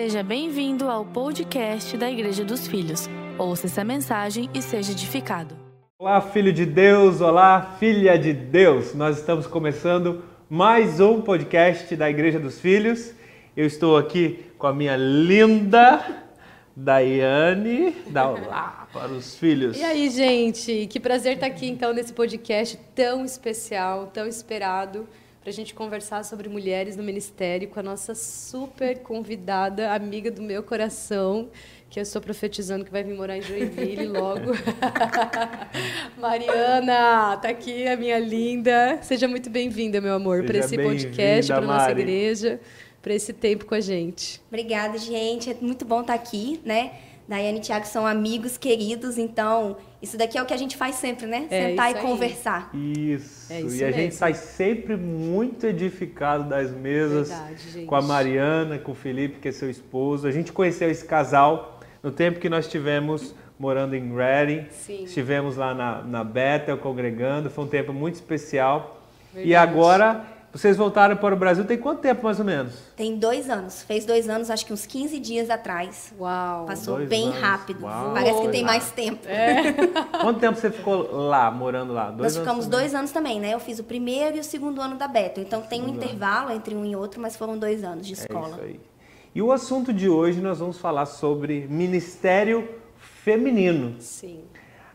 Seja bem-vindo ao podcast da Igreja dos Filhos. Ouça essa mensagem e seja edificado. Olá, filho de Deus, olá, filha de Deus. Nós estamos começando mais um podcast da Igreja dos Filhos. Eu estou aqui com a minha linda Daiane. Dá olá para os filhos. E aí, gente? Que prazer estar aqui então nesse podcast tão especial, tão esperado para a gente conversar sobre mulheres no ministério com a nossa super convidada, amiga do meu coração, que eu estou profetizando que vai vir morar em Joinville logo. Mariana, tá aqui a minha linda. Seja muito bem-vinda, meu amor, para esse podcast, para nossa igreja, para esse tempo com a gente. Obrigada, gente. É muito bom estar aqui, né? Daiane e Thiago são amigos queridos, então isso daqui é o que a gente faz sempre, né? É, Sentar e aí. conversar. Isso. É isso e a mesmo. gente sai sempre muito edificado das mesas Verdade, com a Mariana, com o Felipe, que é seu esposo. A gente conheceu esse casal no tempo que nós tivemos morando em Reading. Sim. Estivemos lá na, na Bethel congregando. Foi um tempo muito especial. Verdade. E agora vocês voltaram para o Brasil tem quanto tempo, mais ou menos? Tem dois anos. Fez dois anos, acho que uns 15 dias atrás. Uau! Passou dois bem anos. rápido. Uau. Parece que tem mais tempo. É. Quanto tempo você ficou lá, morando lá? Dois Nós ficamos também. dois anos também, né? Eu fiz o primeiro e o segundo ano da Beto. Então tem um intervalo entre um e outro, mas foram dois anos de escola. É isso aí. E o assunto de hoje nós vamos falar sobre ministério feminino. Sim.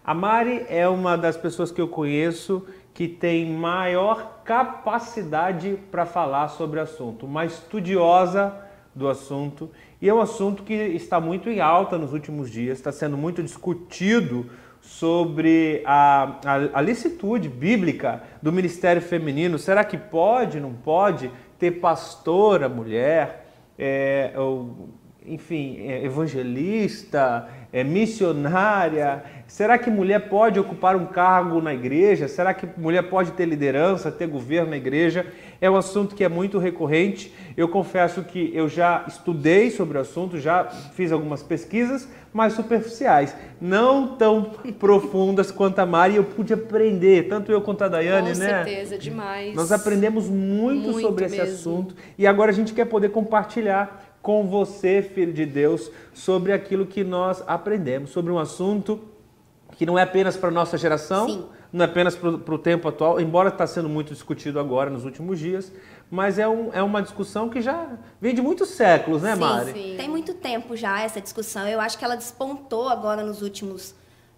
A Mari é uma das pessoas que eu conheço que tem maior capacidade para falar sobre o assunto, uma estudiosa do assunto, e é um assunto que está muito em alta nos últimos dias, está sendo muito discutido sobre a, a, a licitude bíblica do ministério feminino. Será que pode, não pode ter pastora mulher? É, ou, enfim, é, evangelista, é, missionária? Será que mulher pode ocupar um cargo na igreja? Será que mulher pode ter liderança, ter governo na igreja? É um assunto que é muito recorrente. Eu confesso que eu já estudei sobre o assunto, já fiz algumas pesquisas, mas superficiais, não tão profundas quanto a Mari. Eu pude aprender, tanto eu quanto a Daiane, Com né? Com certeza, demais. Nós aprendemos muito, muito sobre mesmo. esse assunto e agora a gente quer poder compartilhar com você, filho de Deus, sobre aquilo que nós aprendemos, sobre um assunto que não é apenas para a nossa geração, Sim. não é apenas para o tempo atual, embora está sendo muito discutido agora, nos últimos dias, mas é, um, é uma discussão que já vem de muitos séculos, né, Mari? Sim, tem muito tempo já essa discussão. Eu acho que ela despontou agora nos últimos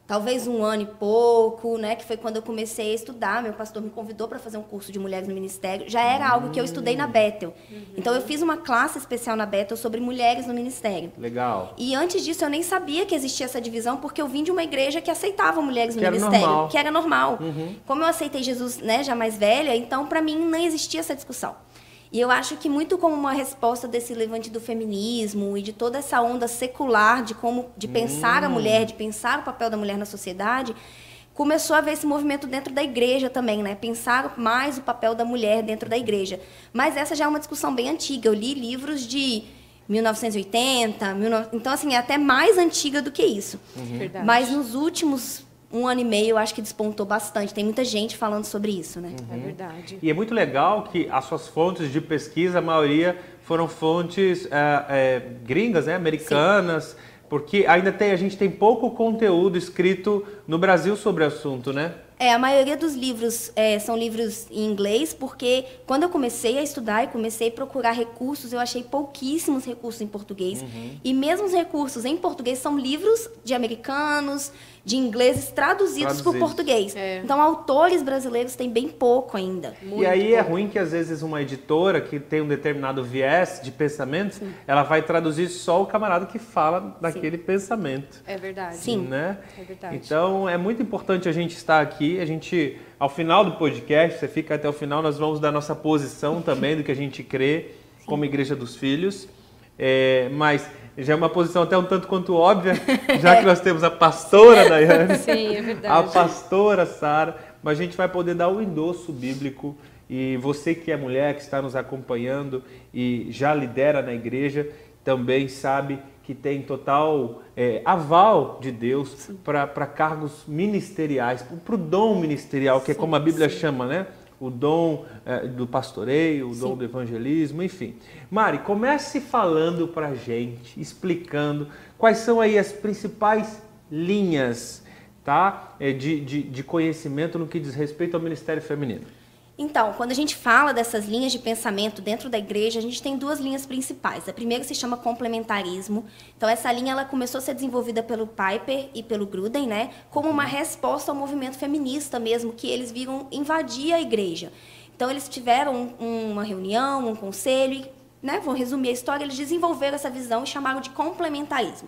talvez um ano e pouco, né, que foi quando eu comecei a estudar. Meu pastor me convidou para fazer um curso de mulheres no ministério. Já era algo que eu estudei na Bethel. Uhum. Então eu fiz uma classe especial na Bethel sobre mulheres no ministério. Legal. E antes disso eu nem sabia que existia essa divisão porque eu vim de uma igreja que aceitava mulheres no que ministério, que era normal. Uhum. Como eu aceitei Jesus, né, já mais velha, então para mim não existia essa discussão. E eu acho que muito como uma resposta desse levante do feminismo e de toda essa onda secular de como de pensar hum. a mulher, de pensar o papel da mulher na sociedade, começou a haver esse movimento dentro da igreja também, né? Pensar mais o papel da mulher dentro da igreja. Mas essa já é uma discussão bem antiga. Eu li livros de 1980, 19... então assim, é até mais antiga do que isso. Uhum. Mas nos últimos um ano e meio, eu acho que despontou bastante. Tem muita gente falando sobre isso, né? Uhum. É verdade. E é muito legal que as suas fontes de pesquisa, a maioria foram fontes é, é, gringas, né? Americanas. Sim. Porque ainda tem, a gente tem pouco conteúdo escrito no Brasil sobre o assunto, né? É, a maioria dos livros é, são livros em inglês, porque quando eu comecei a estudar e comecei a procurar recursos, eu achei pouquíssimos recursos em português. Uhum. E mesmo os recursos em português são livros de americanos, de ingleses traduzidos, por português. É. Então, autores brasileiros têm bem pouco ainda. Muito e aí é pouco. é ruim que às vezes uma editora que tem um determinado viés de pensamento, Sim. ela vai traduzir só o camarada que fala daquele Sim. pensamento. É verdade. Sim. Né? É verdade. Então, é muito importante a gente estar aqui, a gente ao final do podcast, você fica até o final, nós vamos dar nossa posição também do que a gente crê Sim. como Igreja dos Filhos. É, mas já é uma posição até um tanto quanto óbvia, já que nós temos a pastora Daiane, Sim, é verdade. a pastora Sara, mas a gente vai poder dar o um endosso bíblico e você que é mulher, que está nos acompanhando e já lidera na igreja, também sabe que tem total é, aval de Deus para cargos ministeriais, para o dom ministerial, que é como a Bíblia sim. chama, né? O dom é, do pastoreio, o Sim. dom do evangelismo, enfim. Mari, comece falando para a gente, explicando quais são aí as principais linhas tá, é, de, de, de conhecimento no que diz respeito ao ministério feminino. Então, quando a gente fala dessas linhas de pensamento dentro da igreja, a gente tem duas linhas principais. A primeira se chama complementarismo. Então, essa linha ela começou a ser desenvolvida pelo Piper e pelo Gruden, né, como uma resposta ao movimento feminista mesmo, que eles viram invadir a igreja. Então, eles tiveram uma reunião, um conselho, e, né, vou resumir a história, eles desenvolveram essa visão e chamaram de complementarismo.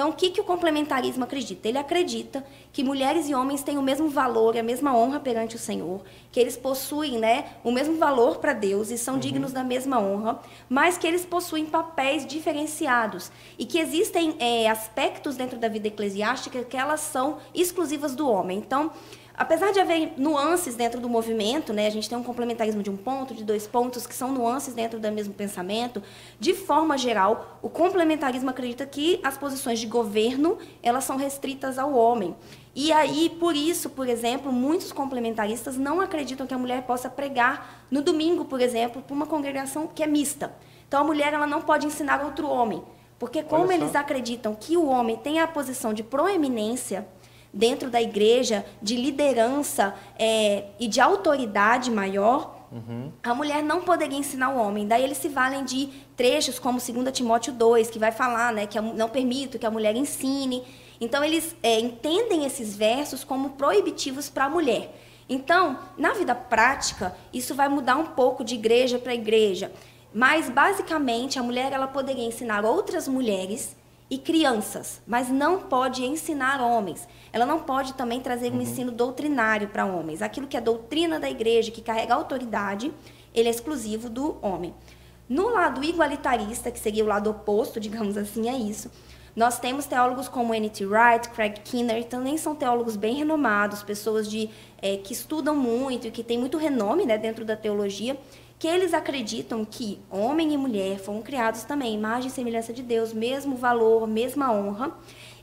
Então, o que, que o complementarismo acredita? Ele acredita que mulheres e homens têm o mesmo valor, a mesma honra perante o Senhor, que eles possuem né, o mesmo valor para Deus e são uhum. dignos da mesma honra, mas que eles possuem papéis diferenciados e que existem é, aspectos dentro da vida eclesiástica que elas são exclusivas do homem. Então, apesar de haver nuances dentro do movimento, né, a gente tem um complementarismo de um ponto, de dois pontos, que são nuances dentro do mesmo pensamento, de forma geral, o complementarismo acredita que as posições de governo, elas são restritas ao homem. E aí, por isso, por exemplo, muitos complementaristas não acreditam que a mulher possa pregar no domingo, por exemplo, para uma congregação que é mista. Então, a mulher ela não pode ensinar outro homem, porque como eles acreditam que o homem tem a posição de proeminência, dentro da igreja de liderança é, e de autoridade maior, uhum. a mulher não poderia ensinar o homem. Daí eles se valem de trechos como 2 Timóteo 2, que vai falar né, que não permito que a mulher ensine. Então eles é, entendem esses versos como proibitivos para a mulher. Então, na vida prática, isso vai mudar um pouco de igreja para igreja. Mas, basicamente, a mulher ela poderia ensinar outras mulheres e crianças, mas não pode ensinar homens. Ela não pode também trazer um uhum. ensino doutrinário para homens. Aquilo que é doutrina da igreja, que carrega autoridade, ele é exclusivo do homem. No lado igualitarista, que seria o lado oposto, digamos assim, é isso. Nós temos teólogos como N.T. Wright, Craig Kinner, também são teólogos bem renomados, pessoas de, é, que estudam muito e que têm muito renome né, dentro da teologia, que eles acreditam que homem e mulher foram criados também, imagem e semelhança de Deus, mesmo valor, mesma honra,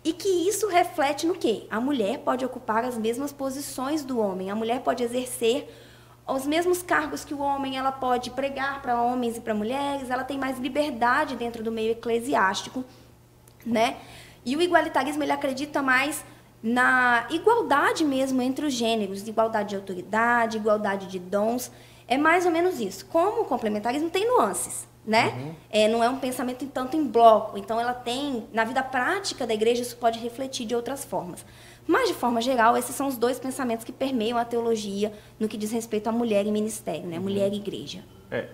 e que isso reflete no quê? A mulher pode ocupar as mesmas posições do homem, a mulher pode exercer os mesmos cargos que o homem, ela pode pregar para homens e para mulheres, ela tem mais liberdade dentro do meio eclesiástico, né? E o igualitarismo ele acredita mais na igualdade mesmo entre os gêneros, igualdade de autoridade, igualdade de dons. É mais ou menos isso. Como o complementarismo tem nuances, né? Uhum. É, não é um pensamento tanto em bloco. Então, ela tem, na vida prática da igreja, isso pode refletir de outras formas. Mas, de forma geral, esses são os dois pensamentos que permeiam a teologia no que diz respeito à mulher e ministério, né? Mulher e igreja. É.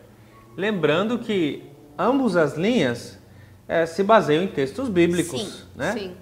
Lembrando que ambas as linhas é, se baseiam em textos bíblicos, sim, né? Sim.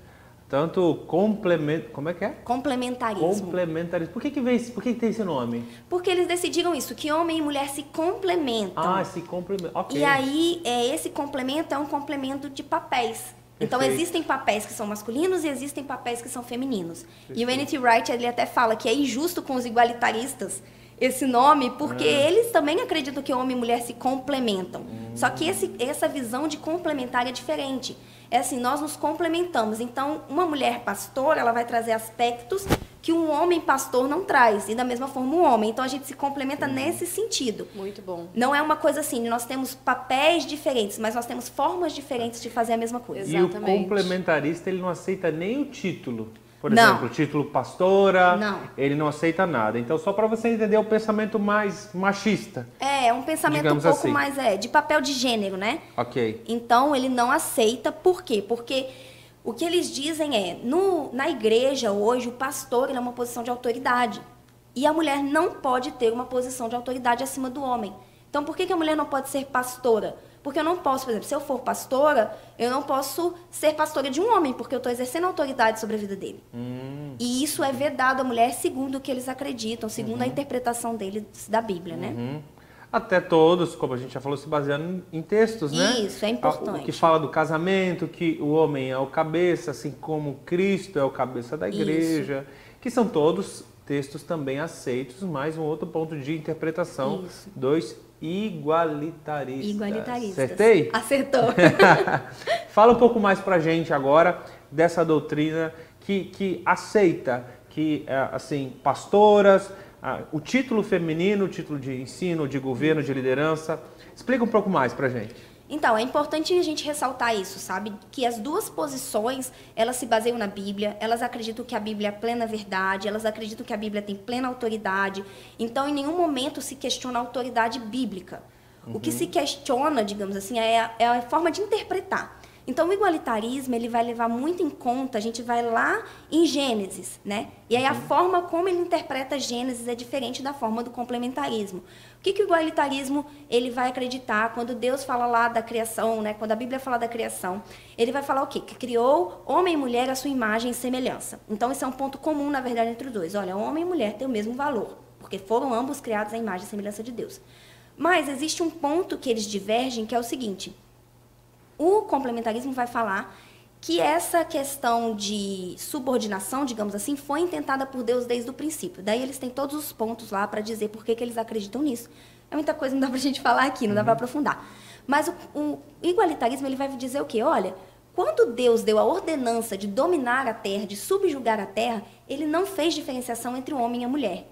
Tanto complemento. Como é que é? Complementarismo. Complementarismo. Por que, que, vem, por que, que tem esse nome? Porque eles decidiram isso, que homem e mulher se complementam. Ah, se complementam. Ok. E aí, é, esse complemento é um complemento de papéis. Então, Perfeito. existem papéis que são masculinos e existem papéis que são femininos. Perfeito. E o N.T. Wright, ele até fala que é injusto com os igualitaristas esse nome, porque é. eles também acreditam que homem e mulher se complementam. Hum. Só que esse, essa visão de complementar é diferente é assim, nós nos complementamos. Então, uma mulher pastora, ela vai trazer aspectos que um homem pastor não traz, e da mesma forma um homem. Então a gente se complementa uhum. nesse sentido. Muito bom. Não é uma coisa assim, nós temos papéis diferentes, mas nós temos formas diferentes de fazer a mesma coisa. Exatamente. E o complementarista, ele não aceita nem o título. Por não. exemplo, o título pastora, não. ele não aceita nada. Então, só para você entender o pensamento mais machista. É, é um pensamento um pouco assim. mais é, de papel de gênero, né? Ok. Então, ele não aceita. Por quê? Porque o que eles dizem é, no, na igreja hoje, o pastor é uma posição de autoridade. E a mulher não pode ter uma posição de autoridade acima do homem. Então, por que, que a mulher não pode ser pastora? Porque eu não posso, por exemplo, se eu for pastora, eu não posso ser pastora de um homem, porque eu estou exercendo autoridade sobre a vida dele. Hum. E isso é vedado à mulher segundo o que eles acreditam, segundo uhum. a interpretação deles da Bíblia, né? Uhum. Até todos, como a gente já falou, se baseando em textos, né? Isso, é importante. O que fala do casamento, que o homem é o cabeça, assim como Cristo é o cabeça da igreja, Isso. que são todos textos também aceitos, mais um outro ponto de interpretação Isso. dos igualitaristas. Igualitaristas. Acertei? Acertou. Fala um pouco mais pra gente agora dessa doutrina que, que aceita que, é, assim, pastoras, o título feminino, o título de ensino, de governo, de liderança. Explica um pouco mais pra gente. Então, é importante a gente ressaltar isso, sabe? Que as duas posições, elas se baseiam na Bíblia, elas acreditam que a Bíblia é plena verdade, elas acreditam que a Bíblia tem plena autoridade. Então, em nenhum momento se questiona a autoridade bíblica. Uhum. O que se questiona, digamos assim, é a, é a forma de interpretar. Então, o igualitarismo, ele vai levar muito em conta, a gente vai lá em Gênesis, né? E aí a uhum. forma como ele interpreta Gênesis é diferente da forma do complementarismo. O que, que o igualitarismo, ele vai acreditar quando Deus fala lá da criação, né? Quando a Bíblia fala da criação, ele vai falar o quê? Que criou homem e mulher à sua imagem e semelhança. Então, esse é um ponto comum, na verdade, entre os dois. Olha, homem e mulher têm o mesmo valor, porque foram ambos criados à imagem e semelhança de Deus. Mas existe um ponto que eles divergem, que é o seguinte o complementarismo vai falar que essa questão de subordinação, digamos assim, foi intentada por Deus desde o princípio. Daí eles têm todos os pontos lá para dizer por que, que eles acreditam nisso. É muita coisa, não dá para a gente falar aqui, não dá para uhum. aprofundar. Mas o, o, igualitarismo ele vai dizer o quê? Olha, quando Deus deu a ordenança de dominar a terra, de subjugar a terra, ele não fez diferenciação entre o homem e a mulher.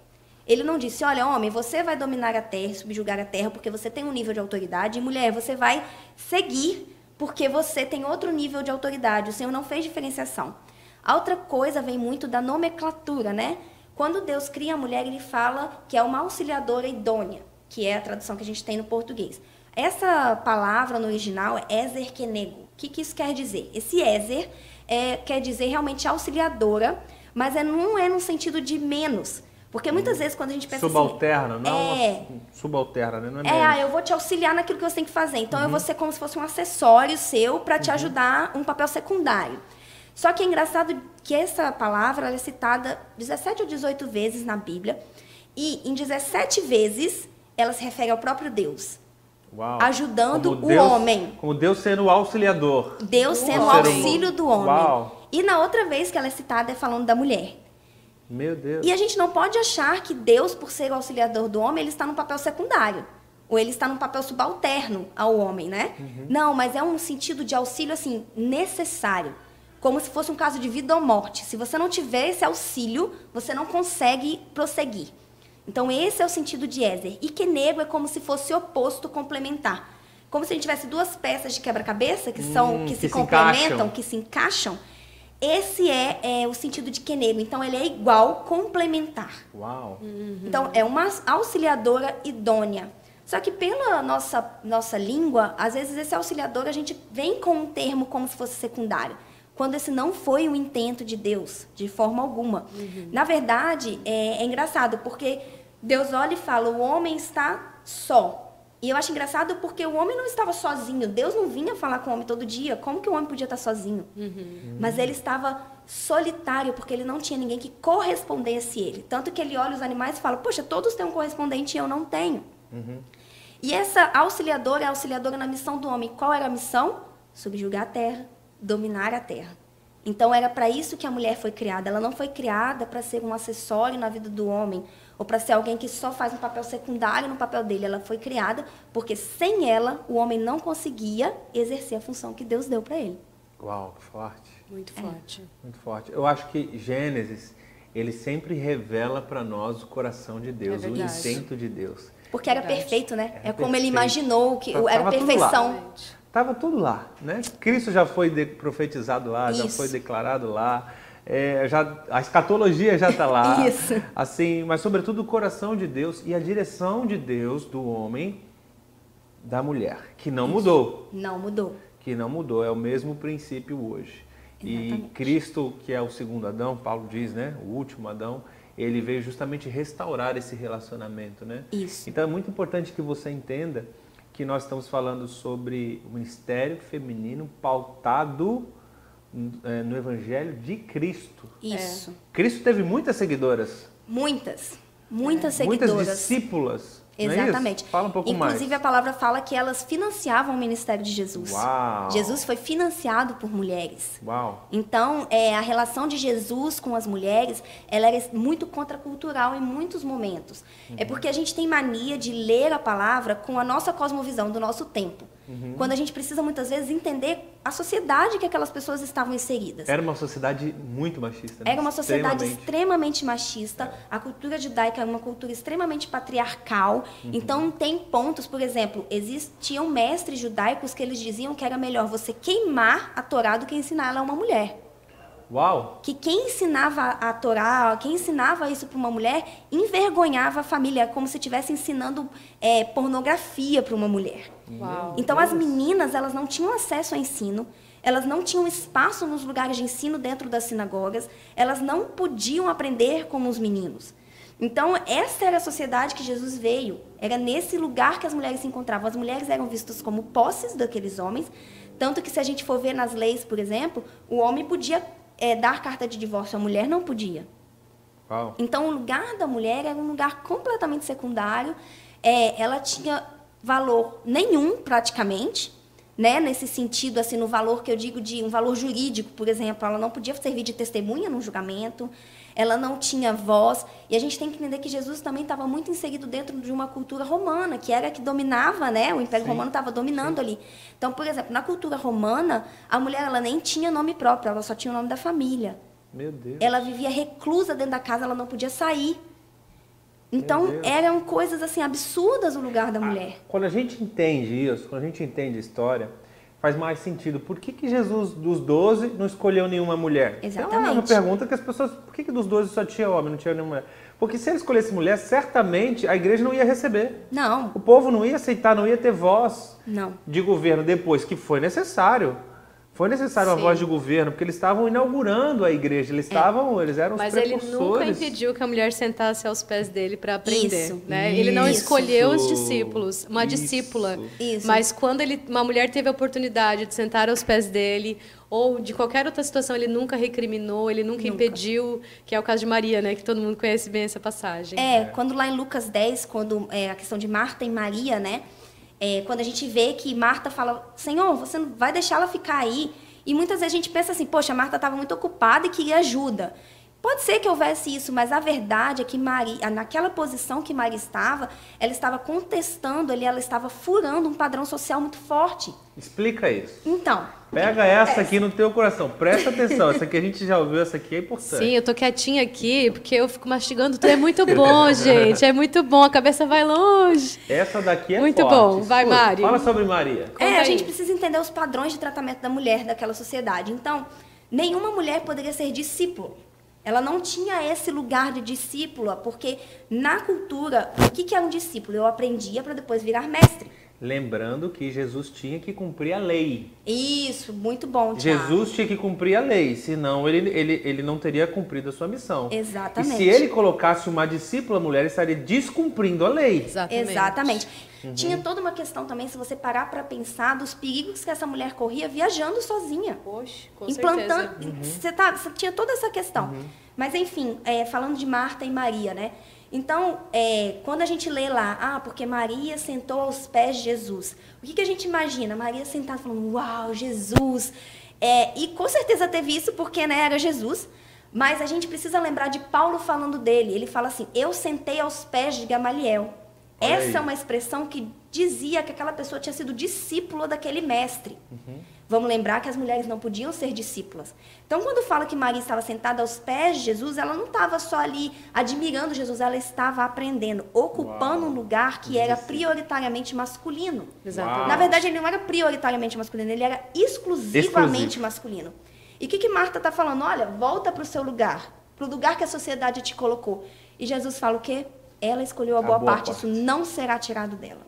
Ele não disse, olha, homem, você vai dominar a terra, subjugar a terra, porque você tem um nível de autoridade, e mulher, você vai seguir porque você tem outro nível de autoridade. O Senhor não fez diferenciação. A outra coisa vem muito da nomenclatura, né? Quando Deus cria a mulher, ele fala que é uma auxiliadora idônea, que é a tradução que a gente tem no português. Essa palavra no original é Ezer Kenego. O que, que isso quer dizer? Esse Ezer é, quer dizer realmente auxiliadora, mas é, não é no sentido de menos. Porque muitas vezes quando a gente pensa subalterna, assim... não é subalterna, né? Não é, é ah, eu vou te auxiliar naquilo que você tem que fazer. Então, uhum. eu vou ser como se fosse um acessório seu para te uhum. ajudar, um papel secundário. Só que é engraçado que essa palavra é citada 17 ou 18 vezes na Bíblia. E em 17 vezes ela se refere ao próprio Deus. Uau. Ajudando como o Deus, homem. Como Deus sendo o auxiliador. Deus sendo o auxílio do homem. Uau. E na outra vez que ela é citada é falando da mulher. Meu Deus. E a gente não pode achar que Deus, por ser o auxiliador do homem, ele está num papel secundário. Ou ele está num papel subalterno ao homem, né? Uhum. Não, mas é um sentido de auxílio, assim, necessário. Como se fosse um caso de vida ou morte. Se você não tiver esse auxílio, você não consegue prosseguir. Então, esse é o sentido de Ézer. E Kenego é como se fosse oposto complementar. Como se a gente tivesse duas peças de quebra-cabeça que são hum, que, que, se, se complementam, encaixam. que se encaixam esse é, é, o sentido de Kenego. Então, ele é igual, complementar. Uau! Uhum. Então, é uma auxiliadora idônea. Só que pela nossa, nossa língua, às vezes esse auxiliador a gente vem com um termo como se fosse secundário. Quando esse não foi o intento de Deus, de forma alguma. Uhum. Na verdade, é, é engraçado, porque Deus olha e fala: o homem está só. E eu acho engraçado porque o homem não estava sozinho. Deus não vinha falar com o homem todo dia. Como que o homem podia estar sozinho? Uhum. Mas ele estava solitário porque ele não tinha ninguém que correspondesse a ele. Tanto que ele olha os animais e fala: Poxa, todos têm um correspondente e eu não tenho. Uhum. E essa auxiliadora é auxiliadora na missão do homem. Qual era a missão? Subjugar a terra, dominar a terra. Então era para isso que a mulher foi criada. Ela não foi criada para ser um acessório na vida do homem ou para ser alguém que só faz um papel secundário no papel dele. Ela foi criada porque sem ela o homem não conseguia exercer a função que Deus deu para ele. Uau, que forte. Muito é. forte. Muito forte. Eu acho que Gênesis ele sempre revela para nós o coração de Deus, é o intento de Deus. Porque era verdade. perfeito, né? Era é como perfeito. ele imaginou que era perfeição. Estava tudo lá, né? Cristo já foi profetizado lá, Isso. já foi declarado lá. É, já, a escatologia já está lá. Isso. Assim, mas sobretudo o coração de Deus e a direção de Deus do homem, da mulher, que não Isso. mudou. Não mudou. Que não mudou, é o mesmo princípio hoje. Exatamente. E Cristo, que é o segundo Adão, Paulo diz, né? O último Adão, ele veio justamente restaurar esse relacionamento, né? Isso. Então é muito importante que você entenda que nós estamos falando sobre o ministério feminino pautado é, no Evangelho de Cristo. Isso. Cristo teve muitas seguidoras. Muitas. Muitas é. seguidoras. Muitas discípulas. É Exatamente. É Fala um pouco Inclusive, mais. Inclusive, a palavra fala que elas financiavam o ministério de Jesus. Uau. Jesus foi financiado por mulheres. Uau. Então, é, a relação de Jesus com as mulheres, ela era muito contracultural em muitos momentos. É uhum. É porque a gente tem mania de ler a palavra com a nossa cosmovisão do nosso tempo. Uhum. Quando a gente precisa muitas vezes entender a sociedade que aquelas pessoas estavam inseridas. Era uma sociedade muito machista. Né? Era uma sociedade Extremamente. extremamente machista. A cultura judaica era uma cultura extremamente patriarcal. Uhum. Então, tem pontos, por exemplo, existiam mestres judaicos que eles diziam que era melhor você queimar a Torá do que ensinar ela a uma mulher. Uau! Que quem ensinava a Torá, quem ensinava isso para uma mulher, envergonhava a família, como se estivesse ensinando é, pornografia para uma mulher. Uau. Então as meninas, elas não tinham acesso ao ensino, elas não tinham espaço nos lugares de ensino dentro das sinagogas, elas não podiam aprender como os meninos. Então, essa era a sociedade que Jesus veio. Era nesse lugar que as mulheres se encontravam. As mulheres eram vistas como posses daqueles homens, tanto que se a gente for ver nas leis, por exemplo, o homem podia é, dar carta de divórcio, a mulher não podia. Uau! Então, o lugar da mulher era um lugar completamente secundário. É, ela tinha valor nenhum, praticamente, né? Nesse sentido, assim, no valor que eu digo de um valor jurídico, por exemplo, ela não podia servir de testemunha num julgamento, ela não tinha voz. E a gente tem que entender que Jesus também estava muito inserido dentro de uma cultura romana, que era a que dominava, né? O Império Sim. Romano estava dominando ali. Então, por exemplo, na cultura romana, a mulher ela nem tinha nome próprio, ela só tinha o nome da família. Meu Deus. Ela vivia reclusa dentro da casa, ela não podia sair. Então, eram coisas assim absurdas o lugar da mulher. Quando a gente entende isso, quando a gente entende a história, faz mais sentido. Por que, que Jesus, dos 12, não escolheu nenhuma mulher? É uma Exatamente. pergunta que as pessoas. Por que, que dos 12 só tinha homem, não tinha nenhuma mulher? Porque se ele escolhesse mulher, certamente a igreja não ia receber. Não, O povo não ia aceitar, não ia ter voz não. de governo depois que foi necessário. Foi necessário uma Sim. voz de governo, porque eles estavam inaugurando a igreja, eles estavam, eles eram os Mas ele nunca impediu que a mulher sentasse aos pés dele para aprender. Isso. Né? Ele não Isso. escolheu os discípulos, uma Isso. discípula. Isso. Mas quando ele, uma mulher teve a oportunidade de sentar aos pés dele, ou de qualquer outra situação, ele nunca recriminou, ele nunca, impediu, que é o caso de Maria, né? Que todo mundo conhece bem essa passagem. É, quando lá em Lucas 10, quando é, a questão de Marta e Maria, né? É, quando a gente vê que Marta fala, Senhor, você não vai deixar ela ficar aí. E muitas vezes a gente pensa assim, poxa, Marta estava muito ocupada e queria ajuda. Pode ser que houvesse isso, mas a verdade é que Maria, naquela posição que Maria estava, ela estava contestando ali, ela estava furando um padrão social muito forte. Explica isso. Então, Pega essa aqui no teu coração, presta atenção. Essa aqui a gente já ouviu, essa aqui é importante. Sim, eu tô quietinha aqui porque eu fico mastigando tudo. É muito bom, gente. É muito bom. A cabeça vai longe. Essa daqui é Muito forte. bom. Vai, Escuta, Mari. Fala sobre Maria. Conta É, a aí. gente precisa entender os padrões de tratamento da mulher daquela sociedade. Então, nenhuma mulher poderia ser discípulo. Ela não tinha esse lugar de discípula, porque na cultura, o que que é um discípulo? Eu aprendia para depois virar mestre. Lembrando que Jesus tinha que cumprir a lei. Isso, muito bom, Tiago. Jesus tinha que cumprir a lei, senão ele, ele, ele não teria cumprido a sua missão. Exatamente. E se ele colocasse uma discípula mulher, ele estaria descumprindo a lei. Exatamente. Exatamente. Uhum. Tinha toda uma questão também, se você parar para pensar, dos perigos que essa mulher corria viajando sozinha. Poxa, com implantando. certeza. Você, tá, você tinha toda essa questão. Mas, enfim, é, falando de Marta e Maria, né? Então, é, quando a gente lê lá, ah, porque Maria sentou aos pés de Jesus, o que, que a gente imagina? Maria sentada falando, uau, Jesus. É, e com certeza teve isso porque né, era Jesus. Mas a gente precisa lembrar de Paulo falando dele. Ele fala assim: Eu sentei aos pés de Gamaliel. Essa é uma expressão que dizia que aquela pessoa tinha sido discípula daquele mestre. Vamos lembrar que as mulheres não podiam ser discípulas. Então, quando fala que Maria estava sentada aos pés de Jesus, ela não estava só ali admirando Jesus, ela estava aprendendo, ocupando Uau. um lugar que era prioritariamente masculino. Exatamente. Na verdade, ele não era prioritariamente masculino, ele era exclusivamente Exclusivo. masculino. E o que, que Marta está falando? Olha, volta para o seu lugar, para o lugar que a sociedade te colocou. E Jesus fala o quê? Ela escolheu a boa, boa parte, parte. isso não será tirado dela.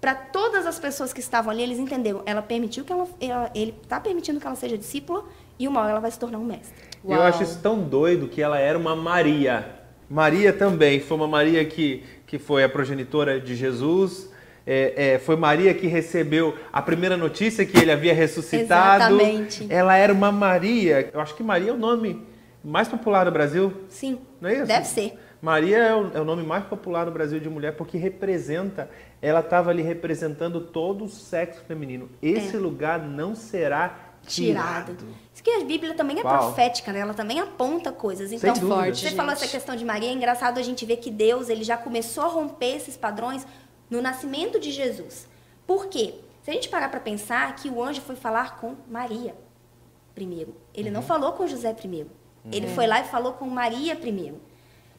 Para todas as pessoas que estavam ali, eles entenderam. Ela permitiu que ela, ela- ele está permitindo que ela seja discípula e uma hora ela vai se tornar um mestre. Eu Uau. acho isso tão doido que ela era uma Maria. Maria também foi uma Maria que, que foi a progenitora de Jesus. É, é, foi Maria que recebeu a primeira notícia que ele havia ressuscitado. Exatamente. Ela era uma Maria. Eu acho que Maria é o nome mais popular do Brasil. Sim. Não é isso? Deve ser. Maria é o, é o nome mais popular no Brasil de mulher porque representa, ela estava ali representando todo o sexo feminino. Esse lugar não será tirado. É. Tirado. Isso que a Bíblia também é Uau. profética, né? Ela também aponta coisas. Então. Forte, você falou gente. essa questão de Maria, é engraçado a gente ver que Deus ele já começou a romper esses padrões no nascimento de Jesus. Por quê? Se a gente parar para pensar que o anjo foi falar com Maria primeiro, ele não falou com José primeiro. Ele foi lá e falou com Maria primeiro.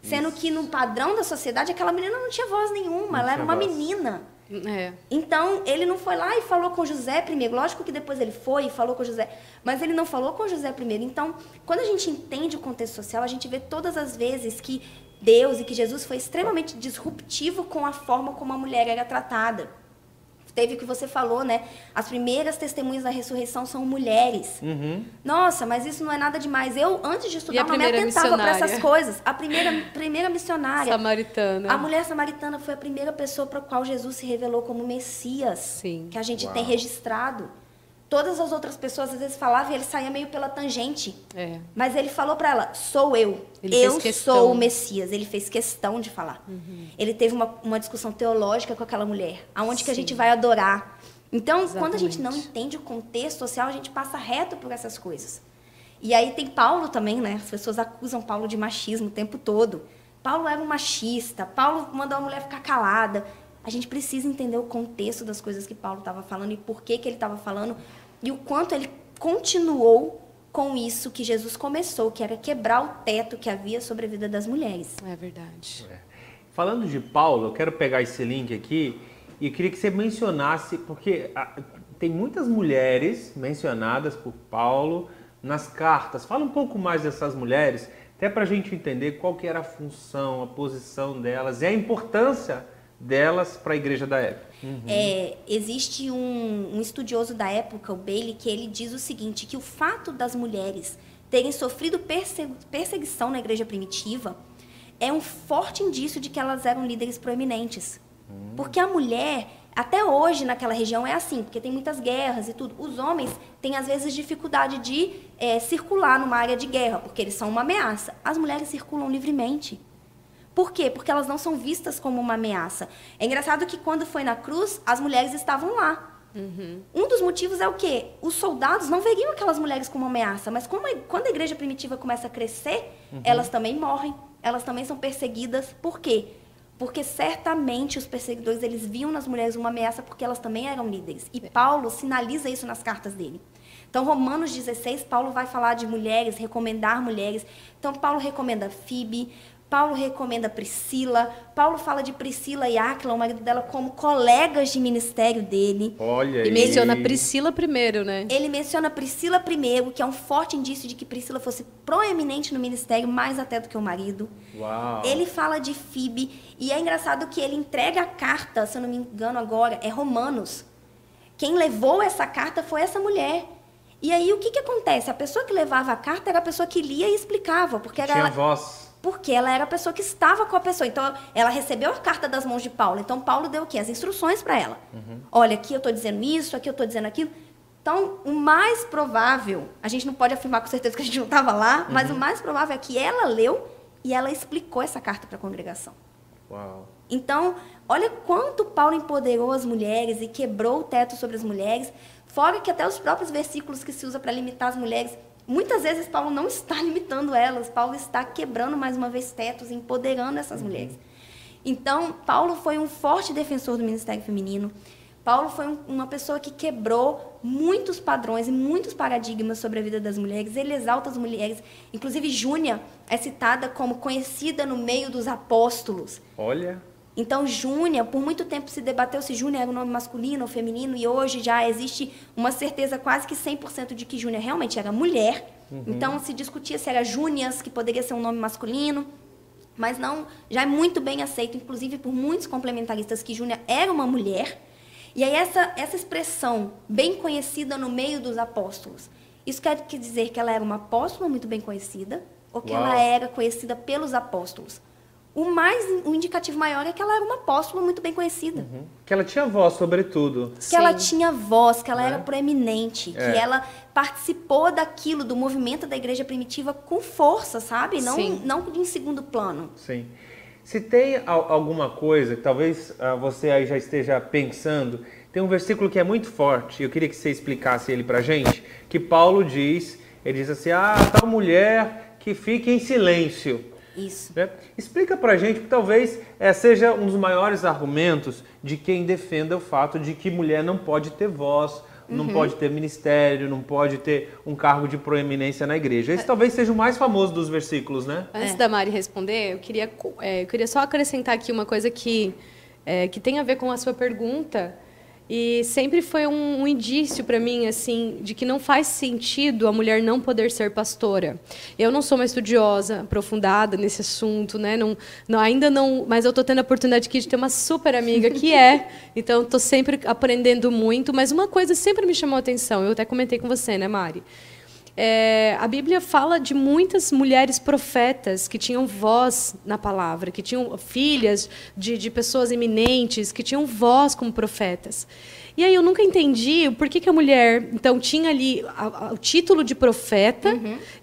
Sendo que no padrão da sociedade, aquela menina não tinha voz nenhuma, Não ela era uma voz. menina. É. Então, ele não foi lá e falou com José primeiro. Lógico que depois ele foi e falou com José, mas ele não falou com José primeiro. Então, quando a gente entende o contexto social, a gente vê todas as vezes que Deus e que Jesus foi extremamente disruptivo com a forma como a mulher era tratada. Teve o que você falou, né? As primeiras testemunhas da ressurreição são mulheres. Uhum. Nossa, mas isso não é nada demais. Eu, antes de estudar, a não me primeira atentava para essas coisas. A primeira, primeira missionária. Samaritana. A mulher samaritana foi a primeira pessoa para a qual Jesus se revelou como Messias. Sim. Que a gente Uau. tem registrado. Todas as outras pessoas às vezes falavam e ele saía meio pela tangente. É. Mas ele falou para ela: sou eu. Ele eu. Uhum. sou o Messias. Ele fez questão de falar. Ele teve uma, uma discussão teológica com aquela mulher. Aonde que a Sim. gente vai adorar? Então, quando a gente não Exatamente. entende o contexto social, a gente passa reto por essas coisas. E aí tem Paulo também, né? As pessoas acusam Paulo de machismo o tempo todo. Paulo era um machista. Paulo mandou a mulher ficar calada. A gente precisa entender o contexto das coisas que Paulo estava falando e por que, que ele estava falando e o quanto ele continuou com isso que Jesus começou, que era quebrar o teto que havia sobre a vida das mulheres. É verdade. Falando de Paulo, eu quero pegar esse link aqui e queria que você mencionasse, porque ah, tem muitas mulheres mencionadas por Paulo nas cartas. Fala um pouco mais dessas mulheres, até para a gente entender qual que era a função, a posição delas e a importância delas para a igreja da época. É, existe um, um estudioso da época, o Bailey, que ele diz o seguinte, que o fato das mulheres terem sofrido perse- perseguição na igreja primitiva é um forte indício de que elas eram líderes proeminentes. Porque a mulher, até hoje naquela região é assim, porque tem muitas guerras e tudo. Os homens têm às vezes dificuldade de é, circular numa área de guerra, porque eles são uma ameaça. As mulheres circulam livremente. Por quê? Porque elas não são vistas como uma ameaça. É engraçado que quando foi na cruz, as mulheres estavam lá. Um dos motivos é o quê? Os soldados não veriam aquelas mulheres como uma ameaça, mas a- quando a igreja primitiva começa a crescer, elas também morrem, elas também são perseguidas. Por quê? Porque certamente os perseguidores eles viam nas mulheres uma ameaça porque elas também eram líderes. E Paulo sinaliza isso nas cartas dele. Então, Romanos 16, Paulo vai falar de mulheres, recomendar mulheres. Então, Paulo recomenda Fibe, Paulo recomenda Priscila, Paulo fala de Priscila e Áquila, o marido dela, como colegas de ministério dele. Olha E aí. menciona Priscila primeiro, né? Ele menciona Priscila primeiro, que é um forte indício de que Priscila fosse proeminente no ministério, mais até do que o marido. Uau. Ele fala de Fibe, e é engraçado que ele entrega a carta, se eu não me engano agora, é Romanos. Quem levou essa carta foi essa mulher. E aí o que, que acontece? A pessoa que levava a carta era a pessoa que lia e explicava, porque era Tinha ela, voz. Porque ela era a pessoa que estava com a pessoa. Então, ela recebeu a carta das mãos de Paulo. Então, Paulo deu o quê? As instruções para ela. Olha, aqui eu estou dizendo isso, aqui eu estou dizendo aquilo. Então, o mais provável, a gente não pode afirmar com certeza que a gente não estava lá, mas o mais provável é que ela leu e ela explicou essa carta para a congregação. Uau. Então, olha quanto Paulo empoderou as mulheres e quebrou o teto sobre as mulheres. Fora que até os próprios versículos que se usa para limitar as mulheres, muitas vezes Paulo não está limitando elas, Paulo está quebrando mais uma vez tetos, empoderando essas mulheres. Então, Paulo foi um forte defensor do ministério feminino. Paulo foi um- uma pessoa que quebrou muitos padrões e muitos paradigmas sobre a vida das mulheres. Ele exalta as mulheres. Inclusive, Júnia é citada como conhecida no meio dos apóstolos. Olha. Então, Júnia, por muito tempo se debateu se Júnia era um nome masculino ou feminino, e hoje já existe uma certeza quase que 100% de que Júnia realmente era mulher. Então, se discutia se era Júnias, que poderia ser um nome masculino, mas não, já é muito bem aceito, inclusive por muitos complementaristas, que Júnia era uma mulher. E aí, essa, essa expressão, bem conhecida no meio dos apóstolos, isso quer dizer que ela era uma apóstola muito bem conhecida, ou que Uau. ela era conhecida pelos apóstolos? O mais, o indicativo maior é que ela era uma apóstola muito bem conhecida. Que ela tinha voz, sobretudo. Que ela Sim. tinha voz, que ela Né? era proeminente, É. que ela participou daquilo, do movimento da igreja primitiva com força, sabe? Não, Sim. não em segundo plano. Sim. Se tem al- alguma coisa que talvez ah, você aí já esteja pensando, tem um versículo que é muito forte, eu queria que você explicasse ele pra gente, que Paulo diz, ele diz assim, ah, tal mulher que fique em silêncio. Isso. Né? Explica pra gente, que talvez é, seja um dos maiores argumentos de quem defenda o fato de que mulher não pode ter voz, não Uhum. pode ter ministério, não pode ter um cargo de proeminência na igreja. Esse talvez seja o mais famoso dos versículos, né? Antes da Mari responder, eu queria, é, eu queria só acrescentar aqui uma coisa que, é, que tem a ver com a sua pergunta. E sempre foi um, um indício para mim, assim, de que não faz sentido a mulher não poder ser pastora. Eu não sou uma estudiosa aprofundada nesse assunto, né? Não, não- ainda não, mas eu estou tendo a oportunidade aqui de ter uma super amiga que é. Então, estou sempre aprendendo muito. Mas uma coisa sempre me chamou a atenção. Eu até comentei com você, né, Mari? É, a Bíblia fala de muitas mulheres profetas que tinham voz na palavra, que tinham filhas de, de pessoas eminentes, que tinham voz como profetas. E aí eu nunca entendi por que, que a mulher, então, tinha ali a- a- o título de profeta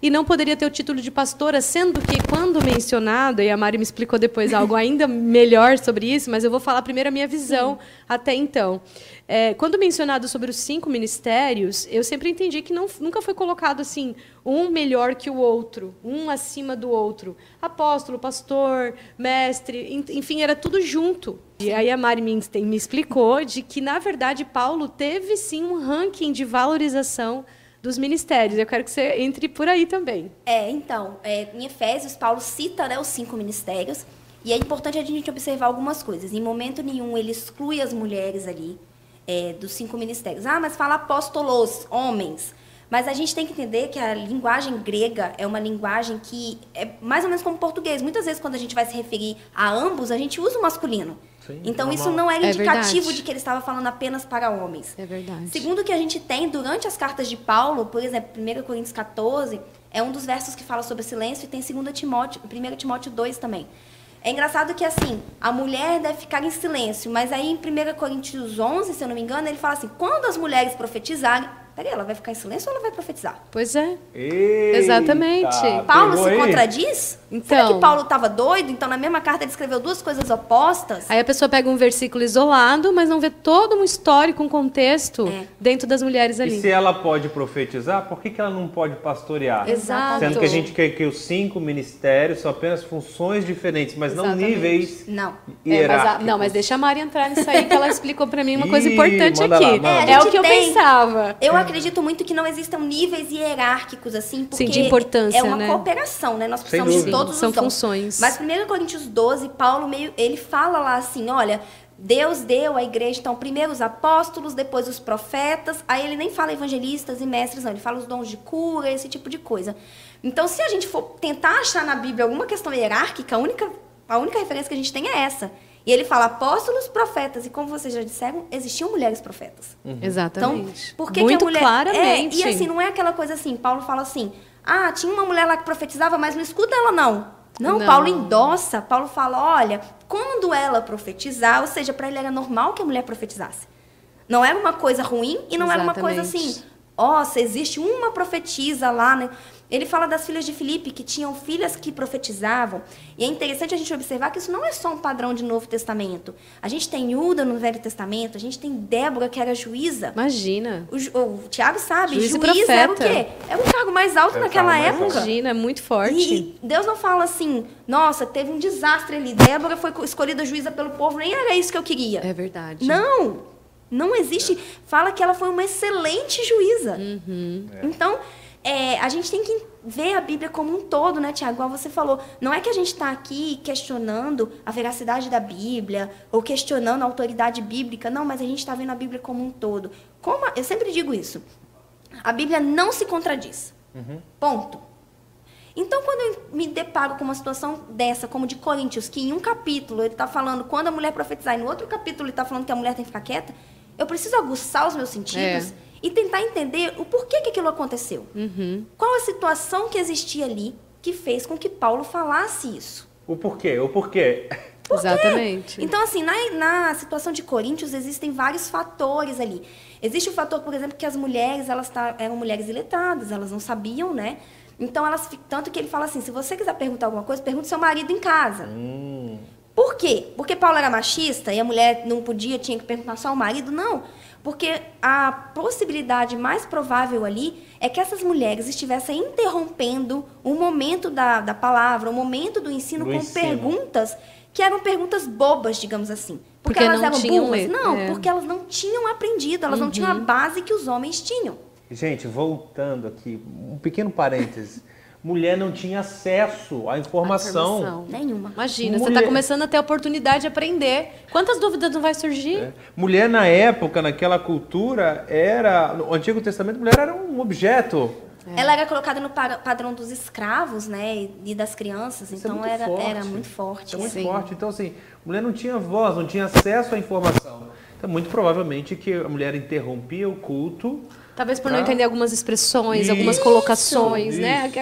e não poderia ter o título de pastora, sendo que, quando mencionado, e a Mari me explicou depois algo ainda melhor sobre isso, mas eu vou falar primeiro a minha visão até então. É, quando mencionado sobre os cinco ministérios, eu sempre entendi que não, nunca foi colocado assim, um melhor que o outro, um acima do outro. Apóstolo, pastor, mestre, en- enfim, era tudo junto. E aí a Mari me, me explicou de que, na verdade, Paulo teve sim um ranking de valorização dos ministérios. Eu quero que você entre por aí também. É, então, é, em Efésios, Paulo cita né, os cinco ministérios, e é importante a gente observar algumas coisas. Em momento nenhum ele exclui as mulheres ali é, dos cinco ministérios. Ah, mas fala apóstolos, homens. Mas a gente tem que entender que a linguagem grega é uma linguagem que é mais ou menos como o português. Muitas vezes, quando a gente vai se referir a ambos, a gente usa o masculino. Sim, então, normal. isso não era É indicativo verdade. de que ele estava falando apenas para homens. É verdade. Segundo o que a gente tem durante as cartas de Paulo, por exemplo, 1 Coríntios 14, é um dos versos que fala sobre silêncio e tem 2 Timóteo, 1 Timóteo 2 também. É engraçado que, assim, a mulher deve ficar em silêncio, mas aí em 1 Coríntios 11, se eu não me engano, ele fala assim, quando as mulheres profetizarem... Peraí, ela vai ficar em silêncio ou ela vai profetizar? Pois é. Eita, Exatamente. Paulo se aí? contradiz? Será Então. que Paulo estava doido? Então, na mesma carta, ele escreveu duas coisas opostas? Aí a pessoa pega um versículo isolado, mas não vê todo um histórico, um contexto É. dentro das mulheres ali. E se ela pode profetizar, por que, que ela não pode pastorear? Exato. Sendo que a gente quer que os cinco ministérios são apenas funções diferentes, mas não Exatamente. níveis Não. É, mas a- não, mas deixa a Mari entrar nisso aí, que ela explicou pra mim uma coisa Ih, importante aqui. lá, é É, o que eu pensava. Eu acredito muito que não existam níveis hierárquicos, assim, porque Sim, de importância, é uma né? cooperação, né? Nós precisamos de todos São os dons. funções. Mas 1 Coríntios 12, Paulo meio, ele fala lá assim, olha, Deus deu à igreja, então, primeiro os apóstolos, depois os profetas, aí ele nem fala evangelistas e mestres, não, ele fala os dons de cura, esse tipo de coisa. Então, se a gente for tentar achar na Bíblia alguma questão hierárquica, a única, a única referência que a gente tem é essa. E ele fala apóstolos, profetas, e como vocês já disseram, existiam mulheres profetas. Uhum. Então, Exatamente. por que, Muito que a mulher. claramente. É, e assim, não é aquela coisa assim, Paulo fala assim: ah, tinha uma mulher lá que profetizava, mas não escuta ela, não. Não, Não. Paulo endossa, Paulo fala: olha, quando ela profetizar, ou seja, para ele era normal que a mulher profetizasse. Não era uma coisa ruim e não era uma coisa Exatamente. assim, nossa, existe uma profetisa lá, né? Ele fala das filhas de Filipe, que tinham filhas que profetizavam. E é interessante a gente observar que isso não é só um padrão de Novo Testamento. A gente tem Uda no Velho Testamento, a gente tem Débora, que era juíza. Imagina. O, o Tiago sabe, Juiz juiz era o profeta. quê? Era o cargo mais alto o naquela época. Imagina, é muito forte. E Deus não fala assim, nossa, teve um desastre ali. Débora foi escolhida juíza pelo povo, nem era isso que eu queria. É verdade. Não, não existe. Fala que ela foi uma excelente juíza. Uhum. Então, é, a gente tem que ver a Bíblia como um todo, né, Tiago? Igual você falou. Não é que a gente está aqui questionando a veracidade da Bíblia ou questionando a autoridade bíblica. Não, mas a gente está vendo a Bíblia como um todo. Como a- eu sempre digo isso. A Bíblia não se contradiz. Ponto. Então, quando eu me deparo com uma situação dessa, como de Coríntios, que em um capítulo ele está falando quando a mulher profetizar, e no outro capítulo ele está falando que a mulher tem que ficar quieta, eu preciso aguçar os meus sentidos É. e tentar entender o porquê que aquilo aconteceu. Uhum. Qual a situação que existia ali que fez com que Paulo falasse isso? O porquê? O porquê? Exatamente. Então, assim, na, na situação de Coríntios, existem vários fatores ali. Existe o fator, por exemplo, que as mulheres, elas tá- eram mulheres iletradas, elas não sabiam, né? Então, elas, tanto que ele fala assim, se você quiser perguntar alguma coisa, pergunte ao seu marido em casa. Hum, Por quê? Porque Paulo era machista e a mulher não podia, tinha que perguntar só ao marido? Não. Porque a possibilidade mais provável ali é que essas mulheres estivessem interrompendo o momento da, da palavra, o momento do ensino Do com ensino. perguntas que eram perguntas bobas, digamos assim. Porque, Porque elas não eram burras? le- Não, é. porque elas não tinham aprendido, elas não tinham a base que os homens tinham. Gente, voltando aqui, um pequeno parênteses. Mulher não tinha acesso à informação. Informação. Nenhuma. Imagina, você Mulher- está começando a ter a oportunidade de aprender. Quantas dúvidas não vai surgir? É. Mulher na época, naquela cultura, era. No Antigo Testamento, mulher era um objeto. Ela era colocada no pa- padrão dos escravos, né, e das crianças, Isso é então muito era, forte. era muito forte. Isso é muito Sim. forte. Então, assim, mulher não tinha voz, não tinha acesso à informação. Então, muito provavelmente que a mulher interrompia o culto. Talvez por não Tá. entender algumas expressões, Isso, algumas colocações, né? isso. Que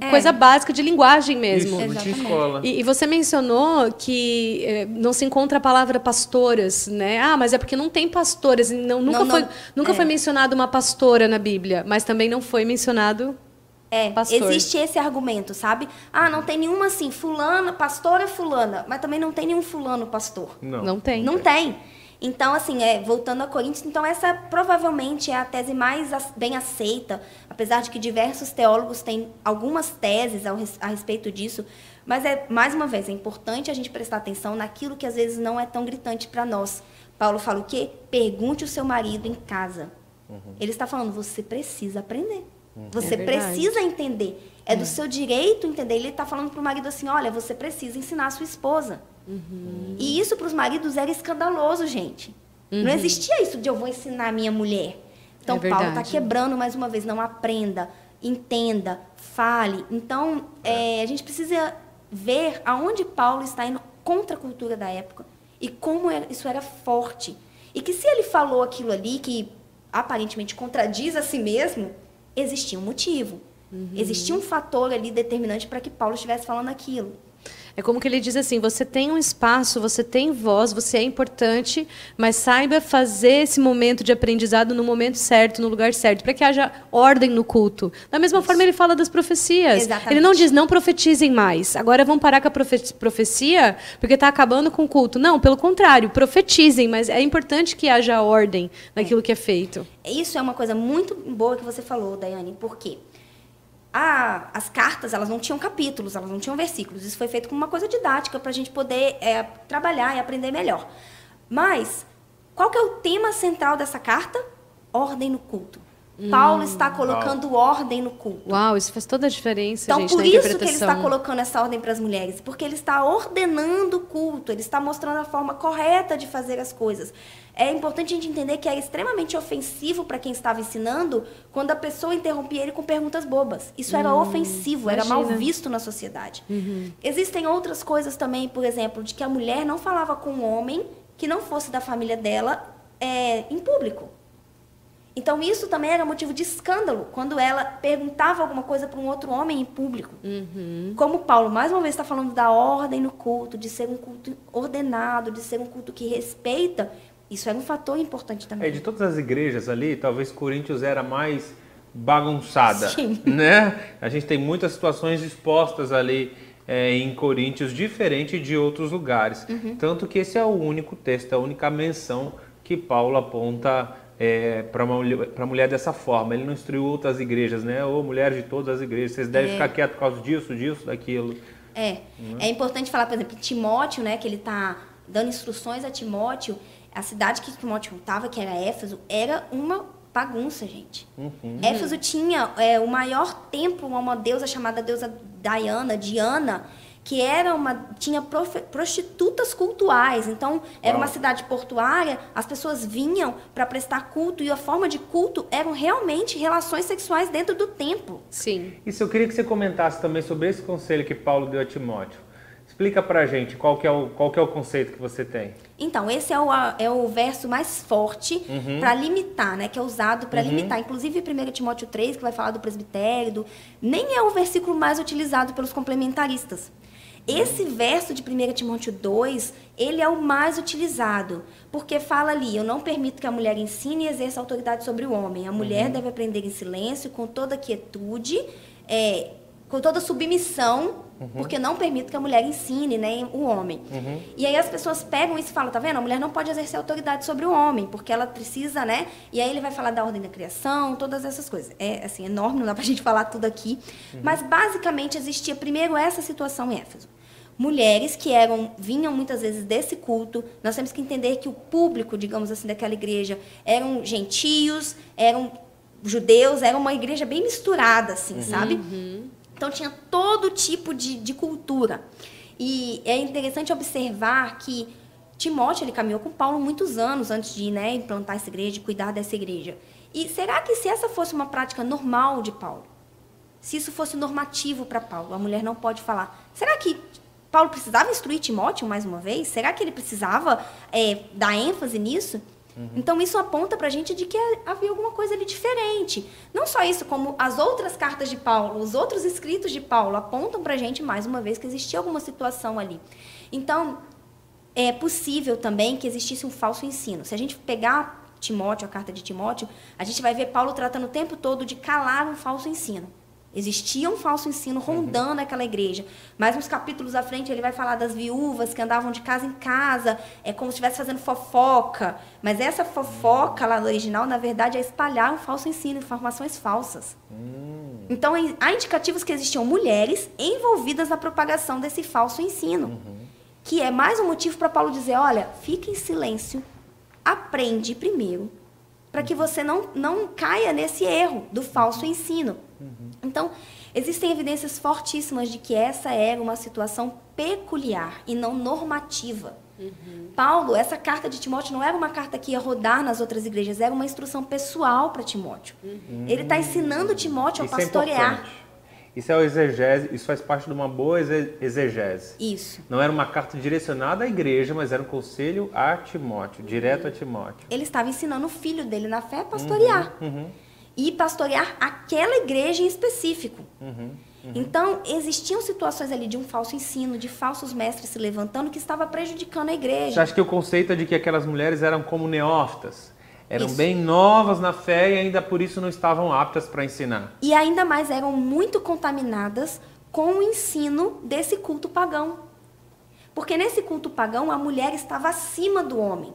é Coisa básica de linguagem mesmo. Isso, não escola. E, e você mencionou que eh, não se encontra a palavra pastoras, né? Ah, mas é porque não tem pastoras. e Não, nunca Não, não, foi, nunca é. foi mencionado uma pastora na Bíblia, mas também não foi mencionado. É, Pastor. existe esse argumento, sabe? Ah, não tem nenhuma assim, fulana, pastora é fulana, mas também não tem nenhum fulano pastor. Não. Não tem. Não tem. Então, assim, é, voltando a Coríntios, então essa provavelmente é a tese mais bem aceita, apesar de que diversos teólogos têm algumas teses ao res- a respeito disso, mas é mais uma vez é importante a gente prestar atenção naquilo que às vezes não é tão gritante para nós. Paulo fala o quê? Pergunte o seu marido em casa. Ele está falando, você precisa aprender. Você É precisa entender. É do seu direito entender. Ele está falando para o marido assim: olha, você precisa ensinar a sua esposa. E isso para os maridos era escandaloso, gente. Não existia isso de eu vou ensinar a minha mulher. Então, É Paulo está quebrando mais uma vez. Não aprenda, entenda, fale. Então, é, a gente precisa ver aonde Paulo está indo contra a cultura da época e como era- isso era forte. E que se ele falou aquilo ali, que aparentemente contradiz a si mesmo, existia um motivo. Existia um fator ali determinante para que Paulo estivesse falando aquilo. É como que ele diz assim: você tem um espaço, você tem voz, você é importante, mas saiba fazer esse momento de aprendizado no momento certo, no lugar certo, para que haja ordem no culto. Da mesma forma, ele fala das profecias. Exatamente. Ele não diz não profetizem mais. Agora vão parar com a profe- profecia porque está acabando com o culto. Não, pelo contrário, profetizem, mas é importante que haja ordem naquilo que é feito. Isso é uma coisa muito boa que você falou, Daiane, porque a- as cartas elas não tinham capítulos, elas não tinham versículos. Isso foi feito como uma coisa didática para a gente poder é, trabalhar e aprender melhor. Mas qual que é o tema central dessa carta? Ordem no culto. Paulo está colocando ordem no culto. Uau, isso faz toda a diferença, Então, gente, por na isso que ele está colocando essa ordem para as mulheres, porque ele está ordenando o culto, ele está mostrando a forma correta de fazer as coisas. É importante a gente entender que era extremamente ofensivo para quem estava ensinando quando a pessoa interrompia ele com perguntas bobas. Isso era ofensivo, era mal visto na sociedade. Existem outras coisas também, por exemplo, de que a mulher não falava com um homem que não fosse da família dela é, em público. Então isso também era motivo de escândalo quando ela perguntava alguma coisa para um outro homem em público. Como Paulo mais uma vez está falando da ordem no culto, de ser um culto ordenado, de ser um culto que respeita, isso era um fator importante também. É, de todas as igrejas ali, talvez Coríntios era mais bagunçada, Sim. né? A gente tem muitas situações expostas ali é, em Coríntios, diferente de outros lugares. Uhum. Tanto que esse é o único texto, a única menção que Paulo aponta para uma mulher, pra mulher dessa forma. Ele não instruiu outras igrejas, né? Ou mulheres de todas as igrejas, vocês devem ficar quietos por causa disso, disso, daquilo. É, é importante falar, por exemplo, que Timóteo, né, que ele está dando instruções a Timóteo, a cidade que Timóteo estava, que era Éfeso, era uma bagunça, gente. Éfeso tinha é, o maior templo a uma deusa chamada deusa Diana, Diana, que era uma tinha profe- prostitutas cultuais. Então, era Uau. uma cidade portuária, as pessoas vinham para prestar culto e a forma de culto eram realmente relações sexuais dentro do templo. Sim. Isso eu queria que você comentasse também sobre esse conselho que Paulo deu a Timóteo. Explica pra gente qual que é o, qual que é o conceito que você tem. Então, esse é o, é o verso mais forte para limitar, né? Que é usado para limitar. Inclusive, 1 Timóteo 3, que vai falar do presbitério, do- nem é o versículo mais utilizado pelos complementaristas. Esse verso de 1 Timóteo 2, ele é o mais utilizado, porque fala ali, eu não permito que a mulher ensine e exerça autoridade sobre o homem. A mulher deve aprender em silêncio, com toda quietude, é, com toda submissão, porque não permito que a mulher ensine, nem o homem. E aí as pessoas pegam isso e falam, tá vendo? A mulher não pode exercer autoridade sobre o homem, porque ela precisa, né? E aí ele vai falar da ordem da criação, todas essas coisas. É assim, enorme, não dá pra gente falar tudo aqui. Mas basicamente existia primeiro essa situação em Éfeso. Mulheres que eram vinham muitas vezes desse culto, nós temos que entender que o público, digamos assim, daquela igreja eram gentios, eram judeus, era uma igreja bem misturada, assim, sabe? Então tinha todo tipo de, de cultura. E é interessante observar que Timóteo ele caminhou com Paulo muitos anos antes de né, implantar essa igreja, de cuidar dessa igreja. E será que se essa fosse uma prática normal de Paulo, se isso fosse normativo para Paulo, a mulher não pode falar. Será que Paulo precisava instruir Timóteo mais uma vez? Será que ele precisava é, dar ênfase nisso? Então isso aponta para a gente de que havia alguma coisa ali diferente. Não só isso, como as outras cartas de Paulo, os outros escritos de Paulo apontam para a gente mais uma vez que existia alguma situação ali. Então é possível também que existisse um falso ensino. Se a gente pegar Timóteo, a carta de Timóteo, a gente vai ver Paulo tratando o tempo todo de calar um falso ensino. Existia um falso ensino rondando aquela igreja. Mas uns capítulos à frente ele vai falar das viúvas que andavam de casa em casa, é como se estivesse fazendo fofoca. Mas essa fofoca lá no original, na verdade, é espalhar um falso ensino, informações falsas. Então há indicativos que existiam mulheres envolvidas na propagação desse falso ensino. Que é mais um motivo para Paulo dizer: olha, fique em silêncio, aprende primeiro, para que você não, não caia nesse erro do falso ensino. Então, existem evidências fortíssimas de que essa era uma situação peculiar e não normativa. Paulo, essa carta de Timóteo não era uma carta que ia rodar nas outras igrejas, era uma instrução pessoal para Timóteo. Ele está ensinando Timóteo a Isso é pastorear. importante. Isso é o exegese, isso faz parte de uma boa exe- exegese. Isso. Não era uma carta direcionada à igreja, mas era um conselho a Timóteo, direto a Timóteo. Ele estava ensinando o filho dele na fé a pastorear. Uhum. E pastorear aquela igreja em específico. Uhum. Então, existiam situações ali de um falso ensino, de falsos mestres se levantando que estava prejudicando a igreja. Você acha que o conceito é de que aquelas mulheres eram como neófitas? Eram Isso. bem novas na fé e ainda por isso não estavam aptas para ensinar. E ainda mais eram muito contaminadas com o ensino desse culto pagão. Porque nesse culto pagão a mulher estava acima do homem.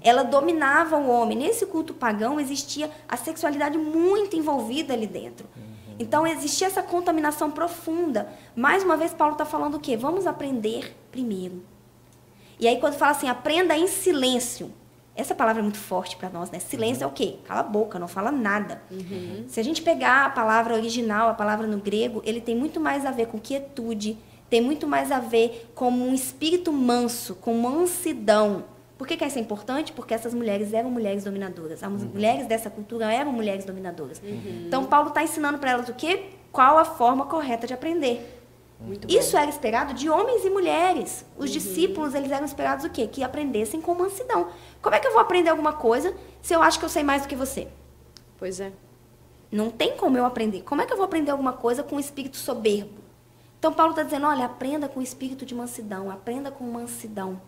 Ela dominava o homem. Nesse culto pagão existia a sexualidade muito envolvida ali dentro. Então existia essa contaminação profunda. Mais uma vez Paulo está falando o quê? Vamos aprender primeiro. E aí quando fala assim, aprenda em silêncio. Essa palavra é muito forte para nós, né? Silêncio é o quê? Cala a boca, não fala nada. Se a gente pegar a palavra original, a palavra no grego, ele tem muito mais a ver com quietude, tem muito mais a ver com um espírito manso, com mansidão. Por que, que isso é importante? Porque essas mulheres eram mulheres dominadoras. As mulheres dessa cultura eram mulheres dominadoras. Então, Paulo está ensinando para elas o quê? Qual a forma correta de aprender. Isso era esperado de homens e mulheres. Os discípulos, eles eram esperados o quê? Que aprendessem com mansidão. Como é que eu vou aprender alguma coisa se eu acho que eu sei mais do que você? Pois é. Não tem como eu aprender. Como é que eu vou aprender alguma coisa com um espírito soberbo? Então, Paulo está dizendo, olha, aprenda com espírito de mansidão, aprenda com mansidão.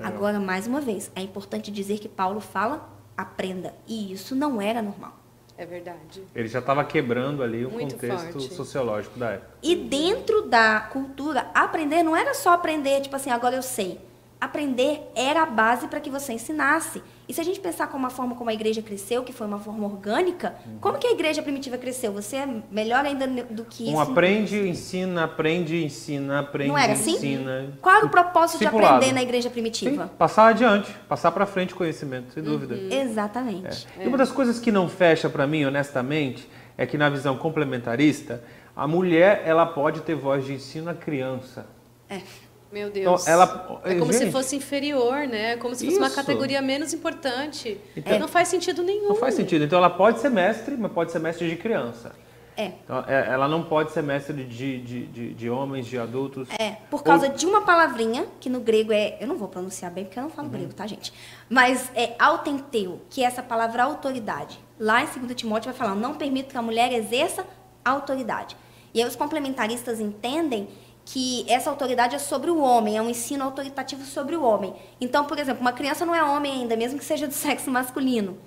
Agora, mais uma vez, é importante dizer que Paulo fala, aprenda. E isso não era normal. É verdade. Ele já estava quebrando ali o Muito contexto forte. sociológico da época. E dentro da cultura, aprender não era só aprender, tipo assim, agora eu sei. Aprender era a base para que você ensinasse. E se a gente pensar como a forma como a igreja cresceu, que foi uma forma orgânica, como que a igreja primitiva cresceu? Você é melhor ainda do que isso. Um aprende, ensina, aprende, ensina, aprende, Não era assim? ensina. Qual era o propósito de aprender na igreja Sim, primitiva? passar adiante, passar para frente conhecimento, sem dúvida. Exatamente. E uma das coisas que não fecha para mim, honestamente, é que na visão complementarista, a mulher ela pode ter voz de ensino à criança. Meu Então, Deus. ela- é como se gente. fosse inferior, né? Como se fosse uma Isso. categoria menos importante. Então- Não faz sentido nenhum. Não faz sentido. Então ela pode ser mestre, mas pode ser mestre de criança. É. Então, é, ela não pode ser mestre de, de, de, de homens, de adultos. É, por causa de uma palavrinha, que no grego é. Eu não vou pronunciar bem porque eu não falo grego, tá, gente? Mas é autenteu, que é essa palavra autoridade. Lá em 2 Timóteo vai falar: não permito que a mulher exerça autoridade. E aí os complementaristas entendem que essa autoridade é sobre o homem, é um ensino autoritativo sobre o homem. Então, por exemplo, uma criança não é homem ainda, mesmo que seja do sexo masculino.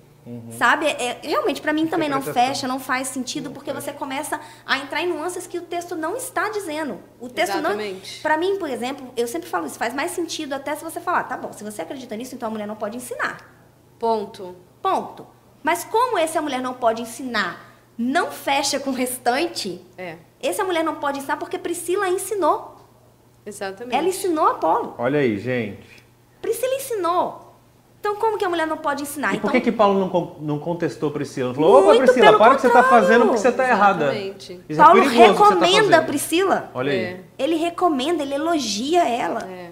Sabe? É, realmente, para mim também não fecha, não faz sentido, porque você começa a entrar em nuances que o texto não está dizendo. O texto Exatamente. não. Para mim, por exemplo, eu sempre falo isso, faz mais sentido até se você falar, tá bom, se você acredita nisso, então a mulher não pode ensinar. Ponto. Ponto. Mas como esse a mulher não pode ensinar não fecha com o restante, É, esse a mulher não pode ensinar porque Priscila ensinou. exatamente. Ela ensinou Apolo. Olha aí, gente. Priscila ensinou. Então como que a mulher não pode ensinar? E por então, que, que Paulo não, não contestou Priscila? Ele falou, opa, Priscila, para o que você está fazendo porque você está errada. Exatamente. É Paulo tá recomenda a fazendo. Priscila. Olha aí. É. Ele recomenda, ele elogia ela. É.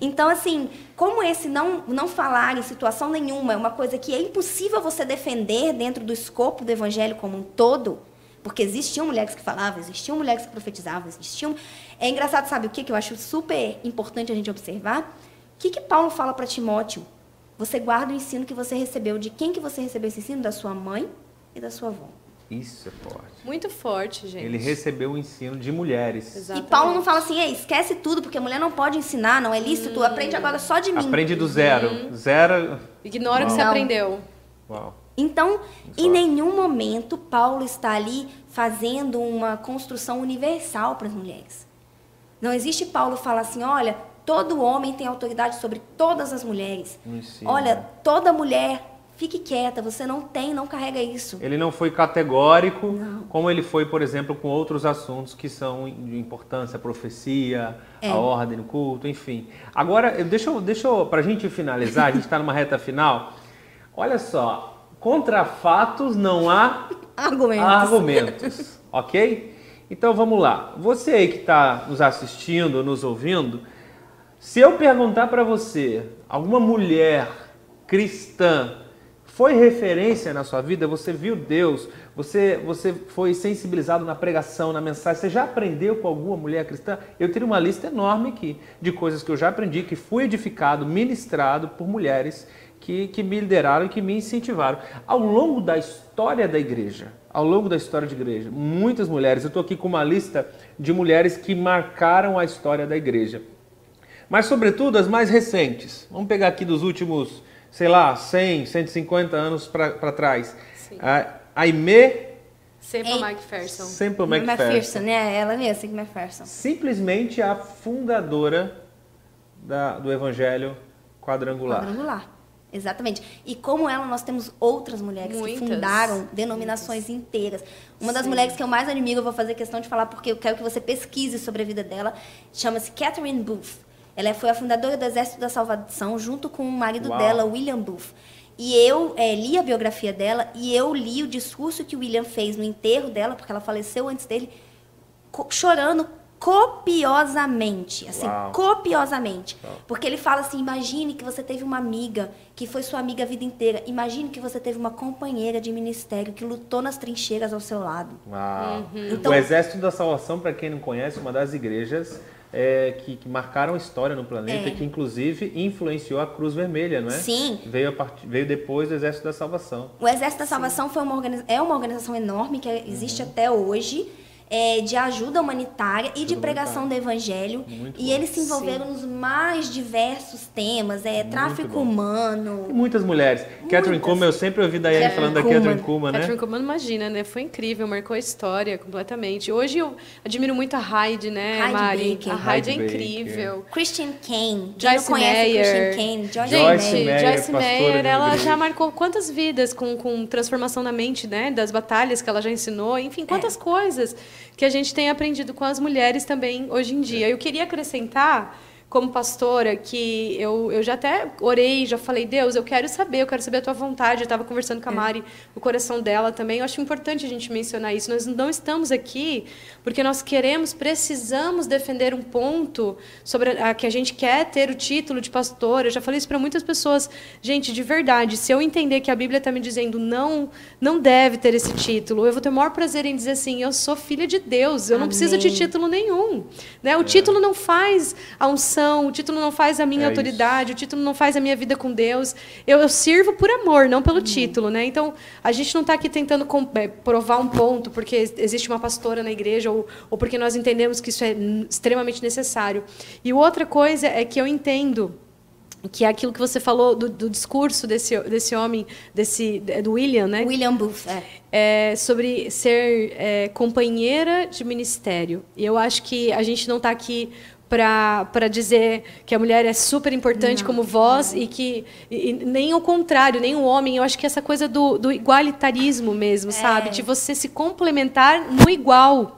Então, assim, como esse não, não falar em situação nenhuma é uma coisa que é impossível você defender dentro do escopo do evangelho como um todo, porque existiam mulheres que falavam, existiam mulheres que profetizavam, existiam. É engraçado, sabe o que, que eu acho super importante a gente observar? O que, que Paulo fala para Timóteo? Você guarda o ensino que você recebeu. De quem que você recebeu esse ensino? Da sua mãe e da sua avó. Isso é forte. Muito forte, gente. Ele recebeu o ensino de mulheres. Exatamente. E Paulo não fala assim, ei, esquece tudo, porque a mulher não pode ensinar, não é lícito, aprende agora só de mim. Aprende do zero. Zero. Ignora o que você aprendeu. Uau. Então, em nenhum momento Paulo está ali fazendo uma construção universal para as mulheres. Não existe Paulo falar assim, olha, todo homem tem autoridade sobre todas as mulheres. Não ensina. Olha, toda mulher, fique quieta, você não tem, não carrega isso. Ele não foi categórico, como ele foi, por exemplo, com outros assuntos que são de importância, a profecia, É. a ordem no culto, enfim. Agora, deixa eu, deixa eu, pra gente finalizar, a gente está numa reta final. Olha só, contra fatos não há Argumentos. argumentos, ok? Então vamos lá. Você aí que está nos assistindo, nos ouvindo, se eu perguntar para você, alguma mulher cristã foi referência na sua vida, você viu Deus, você, você foi sensibilizado na pregação, na mensagem, você já aprendeu com alguma mulher cristã? Eu teria uma lista enorme aqui de coisas que eu já aprendi, que fui edificado, ministrado por mulheres que, que me lideraram e que me incentivaram. Ao longo da história da igreja, ao longo da história de igreja, muitas mulheres, eu estou aqui com uma lista de mulheres que marcaram a história da igreja. Mas, sobretudo, as mais recentes. Vamos pegar aqui dos últimos, sei lá, 100, 150 anos para trás. Sim. A Aimee Sempre Ei. o Mike Ferson. Semple McPherson, McPherson. né? Ela mesma, Sig McPherson. Simplesmente a fundadora da- do Evangelho Quadrangular. Quadrangular. Exatamente. E como ela, nós temos outras mulheres que Muitas. fundaram denominações inteiras. Uma das Sim. mulheres que eu mais admiro, eu vou fazer questão de falar porque eu quero que você pesquise sobre a vida dela, chama-se Catherine Booth. Ela foi a fundadora do Exército da Salvação, junto com o marido Uau. dela, William Booth. E eu eh, li a biografia dela e eu li o discurso que o William fez no enterro dela, porque ela faleceu antes dele, chorando copiosamente, assim, Uau. copiosamente. Porque ele fala assim: imagine que você teve uma amiga que foi sua amiga a vida inteira. Imagine que você teve uma companheira de ministério que lutou nas trincheiras ao seu lado. Uau. Então- o Exército da Salvação, para quem não conhece, uma das igrejas é, que, que marcaram a história no planeta É. e que, inclusive, influenciou a Cruz Vermelha, não é? Sim. Veio, a part- veio depois do Exército da Salvação. O Exército da Salvação foi uma organiza- é uma organização enorme que existe até hoje. É, de ajuda humanitária e de pregação do evangelho. Muito e bom. eles se envolveram nos mais diversos temas, é, tráfico bom. humano. E muitas mulheres. Catherine Kuma, eu sempre ouvi Daiane Catherine falando da. Catherine Kuma, né? Catherine Kuhlman, imagina, né? Foi incrível, marcou a história completamente. Hoje eu admiro muito a Heidi, né, Heidi Mari? Baker. A Heidi é Heidi Baker. incrível. Christian Kane. Quem Joyce não Meyer. Christian Kane? Joyce, Joyce Meyer. Meyer, Joyce de ela já marcou quantas vidas com, com transformação na mente, né? Das batalhas que ela já ensinou, enfim, quantas É. coisas que a gente tem aprendido com as mulheres também hoje em dia. Eu queria acrescentar, como pastora, que eu, eu já até orei, já falei, Deus, eu quero saber, eu quero saber a tua vontade. Eu estava conversando É. com a Mari, o coração dela também. Eu acho importante a gente mencionar isso. Nós não estamos aqui porque nós queremos, precisamos defender um ponto sobre a, que a gente quer ter o título de pastor. Eu já falei isso para muitas pessoas. Gente, de verdade, se eu entender que a Bíblia está me dizendo não, não deve ter esse título, eu vou ter o maior prazer em dizer assim, eu sou filha de Deus, eu não preciso de Amém. título nenhum. Né? O título não faz a unção, o título não faz a minha É autoridade, o título não faz a minha vida com Deus. Eu, eu sirvo por amor, não Uhum. pelo título. Né? Então, a gente não está aqui tentando com- eh, provar um ponto porque existe uma pastora na igreja ou, ou porque nós entendemos que isso é extremamente necessário. E outra coisa é que eu entendo que é aquilo que você falou do, do discurso desse, desse homem, desse do William, né? William Booth, é. É, sobre ser é, companheira de ministério. E eu acho que a gente não está aqui para dizer que a mulher é super importante não, como voz não. e que e, nem o contrário, nem o homem. Eu acho que essa coisa do, do igualitarismo mesmo, é. sabe? De você se complementar no igual.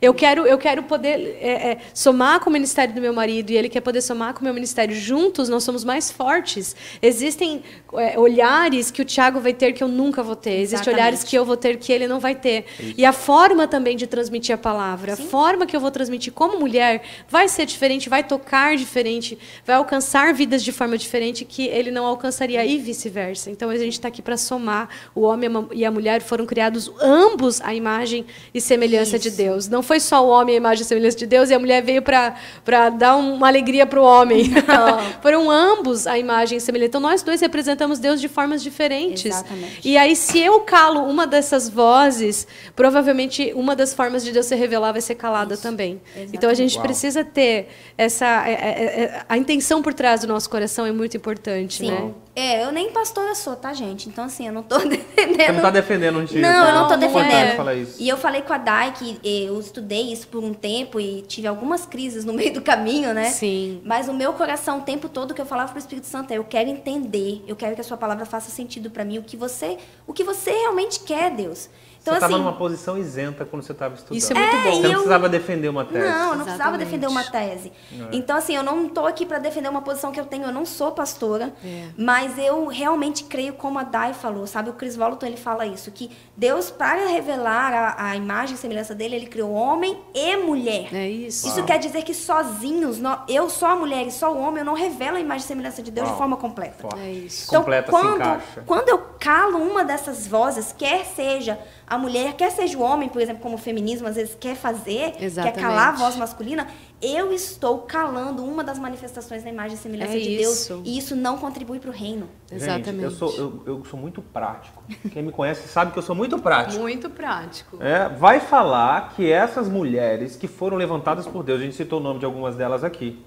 Eu quero, eu quero poder é, é, somar com o ministério do meu marido e ele quer poder somar com o meu ministério. Juntos nós somos mais fortes. Existem é, olhares que o Tiago vai ter que eu nunca vou ter. Existem olhares que eu vou ter que ele não vai ter. Isso. E a forma também de transmitir a palavra, Sim. a forma que eu vou transmitir como mulher vai ser diferente, vai tocar diferente, vai alcançar vidas de forma diferente que ele não alcançaria e vice-versa. Então a gente está aqui para somar. O homem e a mulher foram criados ambos à imagem e semelhança Isso. de Deus. Não foi só o homem a imagem e semelhança de Deus e a mulher veio para dar uma alegria para o homem. Foram ambos a imagem e semelhança. Então nós dois representamos Deus de formas diferentes. Exatamente. E aí, se eu calo uma dessas vozes, provavelmente uma das formas de Deus se revelar vai ser calada Isso. também. Exatamente. Então a gente Uau. precisa ter essa. É, é, é, a intenção por trás do nosso coração é muito importante, Sim. né? É, eu nem pastora sou, tá, gente? Então, assim, eu não tô defendendo. Você não tá defendendo um dia. Não, tá? eu não tô defendendo. Falar isso. E eu falei com a Dai que eu estudei isso por um tempo e tive algumas crises no meio do caminho, né? Sim. Mas o meu coração, o tempo todo que eu falava pro Espírito Santo é: eu quero entender, eu quero que a sua palavra faça sentido para mim, o que você, o que você realmente quer, Deus. Então, você estava assim, numa posição isenta quando você estava estudando. Isso é muito é, bom. Você não precisava defender uma tese. Não, eu não Exatamente. precisava defender uma tese. É. Então, assim, eu não estou aqui para defender uma posição que eu tenho. Eu não sou pastora, é. mas eu realmente creio como a Dai falou, sabe? O Chris Walton, ele fala isso, que Deus, para revelar a, a imagem e semelhança dele, ele criou homem e mulher. É isso. Isso Uau. quer dizer que sozinhos, eu só a mulher e só o homem, eu não revelo a imagem e semelhança de Deus Uau. de forma completa. Forte. É isso. Então, Completa quando, quando eu calo uma dessas vozes, quer seja a mulher, quer seja o homem, por exemplo, como o feminismo às vezes quer fazer, Exatamente. quer calar a voz masculina, eu estou calando uma das manifestações da imagem e semelhança é de isso. Deus. E isso não contribui para o reino. Gente, Exatamente. eu sou, eu, eu sou muito prático. Quem me conhece sabe que eu sou muito prático. Muito prático. É, vai falar que essas mulheres que foram levantadas por Deus, a gente citou o nome de algumas delas aqui,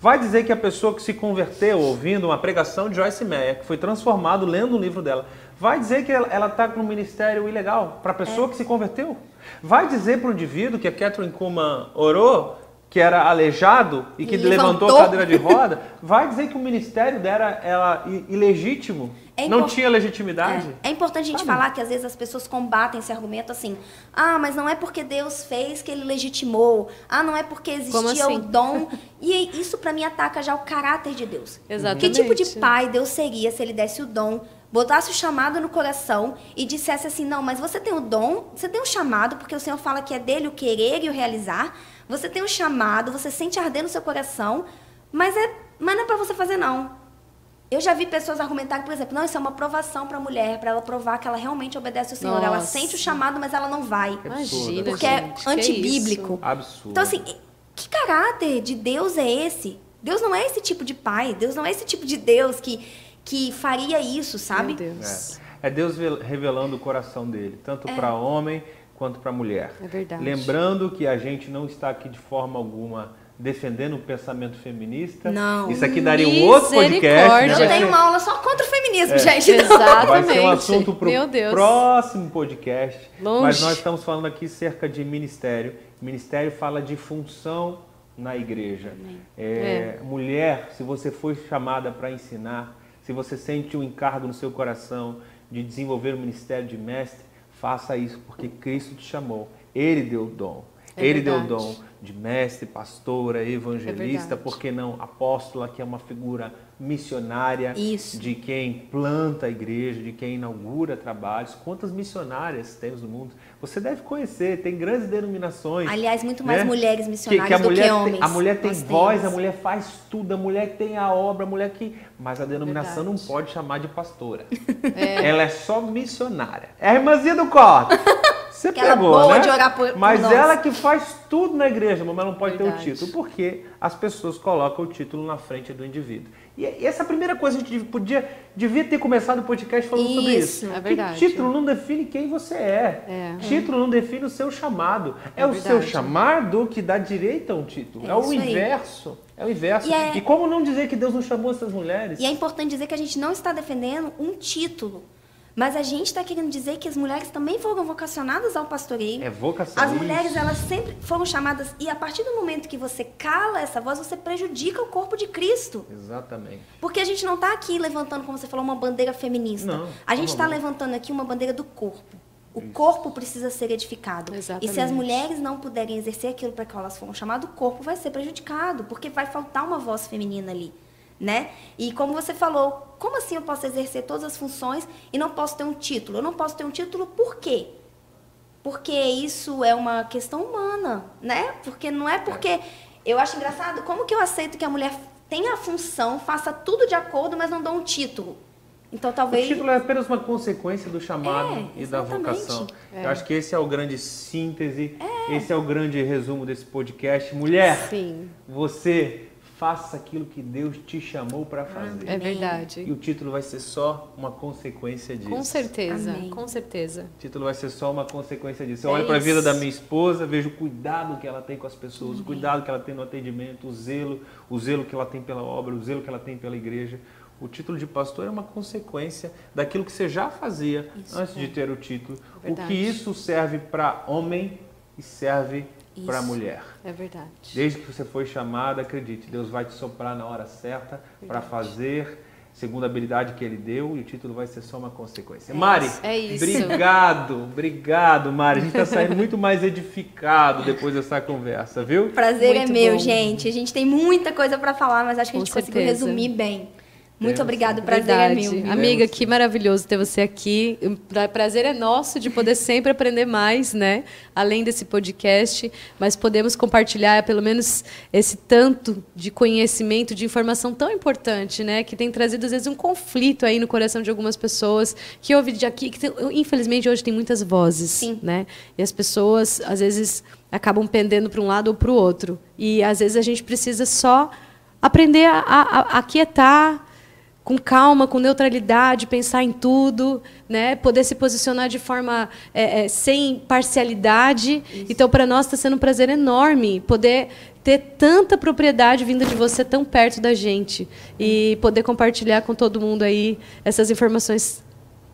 vai dizer que a pessoa que se converteu ouvindo uma pregação de Joyce Meyer, que foi transformado lendo um livro dela, vai dizer que ela está no ministério ilegal para a pessoa é. que se converteu? Vai dizer para o indivíduo que a Catherine Kuhlman orou, que era aleijado e que levantou, levantou a cadeira de roda? Vai dizer que o ministério dela era ilegítimo? É não tinha legitimidade? É, é importante a gente Sabe? falar que às vezes as pessoas combatem esse argumento assim: ah, mas não é porque Deus fez que ele legitimou, ah, não é porque existia assim? o dom. E isso para mim ataca já o caráter de Deus. Exatamente. Que tipo de pai Deus seria se ele desse o dom botasse o chamado no coração e dissesse assim: não, mas você tem o dom, você tem o chamado, porque o Senhor fala que é dele o querer e o realizar. Você tem o chamado, você sente arder no seu coração, mas, é, mas não é para você fazer, não. Eu já vi pessoas argumentarem, por exemplo, não, isso é uma provação para a mulher, para ela provar que ela realmente obedece ao Senhor. Nossa. Ela sente o chamado, mas ela não vai. Imagina, porque gente, é antibíblico. Absurdo. Então, assim, que caráter de Deus é esse? Deus não é esse tipo de pai. Deus não é esse tipo de Deus que que faria isso, sabe? Meu Deus. É, é Deus revelando o coração dele, tanto é. para homem quanto para mulher. É verdade. Lembrando que a gente não está aqui de forma alguma defendendo o pensamento feminista. Não. Isso aqui daria um outro podcast. Né? Eu tenho uma aula só contra o feminismo, é. gente. Exatamente. Vai ser um assunto para o próximo podcast. Longe. Mas nós estamos falando aqui cerca de ministério. Ministério fala de função na igreja. É, é. Mulher, se você foi chamada para ensinar, se você sente um encargo no seu coração de desenvolver o ministério de mestre, faça isso, porque Cristo te chamou. Ele deu o dom. É Ele verdade. deu o dom de mestre, pastora, evangelista, é por que não apóstola, que é uma figura missionária Isso. de quem planta a igreja, de quem inaugura trabalhos. Quantas missionárias temos no mundo? Você deve conhecer, tem grandes denominações. Aliás, muito mais né? mulheres missionárias que, que do que homens. Tem, a mulher tem voz, a mulher faz tudo, a mulher tem a obra, a mulher que. Mas a denominação Verdade. não pode chamar de pastora. É. Ela é só missionária. É a irmãzinha do corte. Você Aquela pegou, boa né? por, Mas ela que faz tudo na igreja, mas não pode Verdade. ter o título. Porque as pessoas colocam o título na frente do indivíduo. E essa é a primeira coisa, a gente podia, devia ter começado o podcast falando sobre Isso, isso. é verdade. Que título não define quem você é. É. Título não define o seu chamado. É, É o seu verdade. chamado que dá direito a um título. É, É o isso aí. inverso. É o inverso. E é- E como não dizer que Deus não chamou essas mulheres? E é importante dizer que a gente não está defendendo um título, mas a gente está querendo dizer que as mulheres também foram vocacionadas ao pastoreio. É vocação. As mulheres, Isso. elas sempre foram chamadas, e a partir do momento que você cala essa voz, você prejudica o corpo de Cristo. Exatamente. Porque a gente não está aqui levantando, como você falou, uma bandeira feminista. Não, a gente está levantando aqui uma bandeira do corpo. O corpo precisa ser edificado. E se as Exatamente. mulheres não puderem exercer aquilo para que elas foram chamadas, o corpo vai ser prejudicado, porque vai faltar uma voz feminina ali. Né? E como você falou, como assim eu posso exercer todas as funções e não posso ter um título? Eu não posso ter um título por quê? Porque isso é uma questão humana, né? Porque não é porque. Eu acho engraçado, como que eu aceito que a mulher tenha a função, faça tudo de acordo, mas não dá um título? Então O talvez. título é apenas uma consequência do chamado É, e da vocação. Eu acho que esse é o grande síntese, esse é o grande resumo desse podcast. Mulher, Sim, você faça aquilo que Deus te chamou para fazer. é E verdade. o título vai ser só uma consequência disso. Com certeza, Amém. com certeza. O título vai ser só uma consequência disso. Eu É olho para a vida isso. da minha esposa, vejo o cuidado que ela tem com as pessoas, o cuidado que ela tem no atendimento, o zelo, o zelo que ela tem pela obra, o zelo que ela tem pela igreja. O título de pastor é uma consequência daquilo que você já fazia antes de ter o título. O Verdade. que isso serve para homem e serve para Isso. mulher. É verdade. Desde que você foi chamada, acredite, Deus vai te soprar na hora certa para fazer segundo a habilidade que Ele deu e o título vai ser só uma consequência. Mari, é isso. obrigado, obrigado, Mari. A gente está saindo muito mais edificado depois dessa conversa, viu? O prazer Muito é meu, bom. gente. A gente tem muita coisa para falar, mas acho que a Com gente conseguiu certeza. resumir bem. Muito obrigado, o prazer é meu. Amiga, que maravilhoso ter você aqui. O pra- prazer é nosso de poder sempre aprender mais, né? Além desse podcast, mas podemos compartilhar pelo menos esse tanto de conhecimento, de informação tão importante, né? Que tem trazido às vezes um conflito aí no coração de algumas pessoas que ouve de aqui, que tem- infelizmente hoje tem muitas vozes, Sim. né? E as pessoas às vezes acabam pendendo para um lado ou para o outro. E às vezes a gente precisa só aprender a, a, a aquietar com calma, com neutralidade, pensar em tudo, né? Poder se posicionar de forma é, é, sem parcialidade. Então, para nós está sendo um prazer enorme poder ter tanta propriedade vinda de você tão perto da gente e poder compartilhar com todo mundo aí essas informações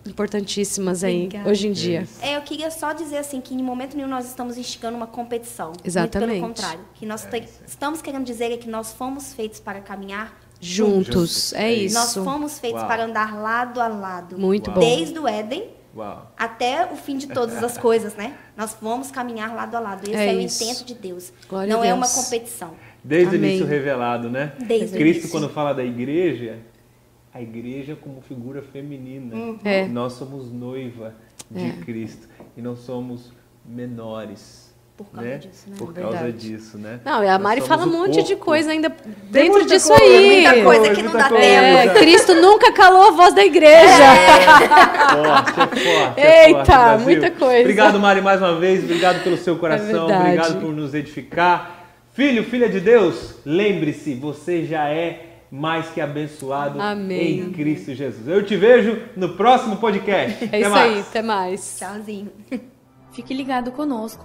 importantíssimas aí Obrigada. hoje em dia. É, eu queria só dizer assim que em momento nenhum nós estamos instigando uma competição. Exatamente. Muito pelo contrário. Que nós te- estamos querendo dizer é que nós fomos feitos para caminhar Juntos, é É isso. Nós fomos feitos Uau. para andar lado a lado. Muito Uau. bom. Desde o Éden Uau. até o fim de todas as coisas, né? Nós vamos caminhar lado a lado. Esse É é, o intento de Deus. Glória a Não é Deus. uma competição. Desde Amém. o início revelado, né? Desde o Cristo, início. quando fala da igreja, a igreja como figura feminina. É. Nós somos noiva de Cristo e não somos menores. Por causa né? disso, né? Por É causa verdade. disso, né? Não, e a Mari fala um monte de corpo. coisa ainda dentro disso coisa, aí. muita coisa que não muita dá coisa. É, Cristo nunca calou a voz da igreja. Forte, é forte. é Eita, forte, muita coisa. Obrigado, Mari, mais uma vez. Obrigado pelo seu coração. É obrigado por nos edificar. Filho, filha de Deus, lembre-se, você já é mais que abençoado Amém. em Cristo Jesus. Eu te vejo no próximo podcast. É Até isso mais. aí, até mais. Tchauzinho. Fique ligado conosco.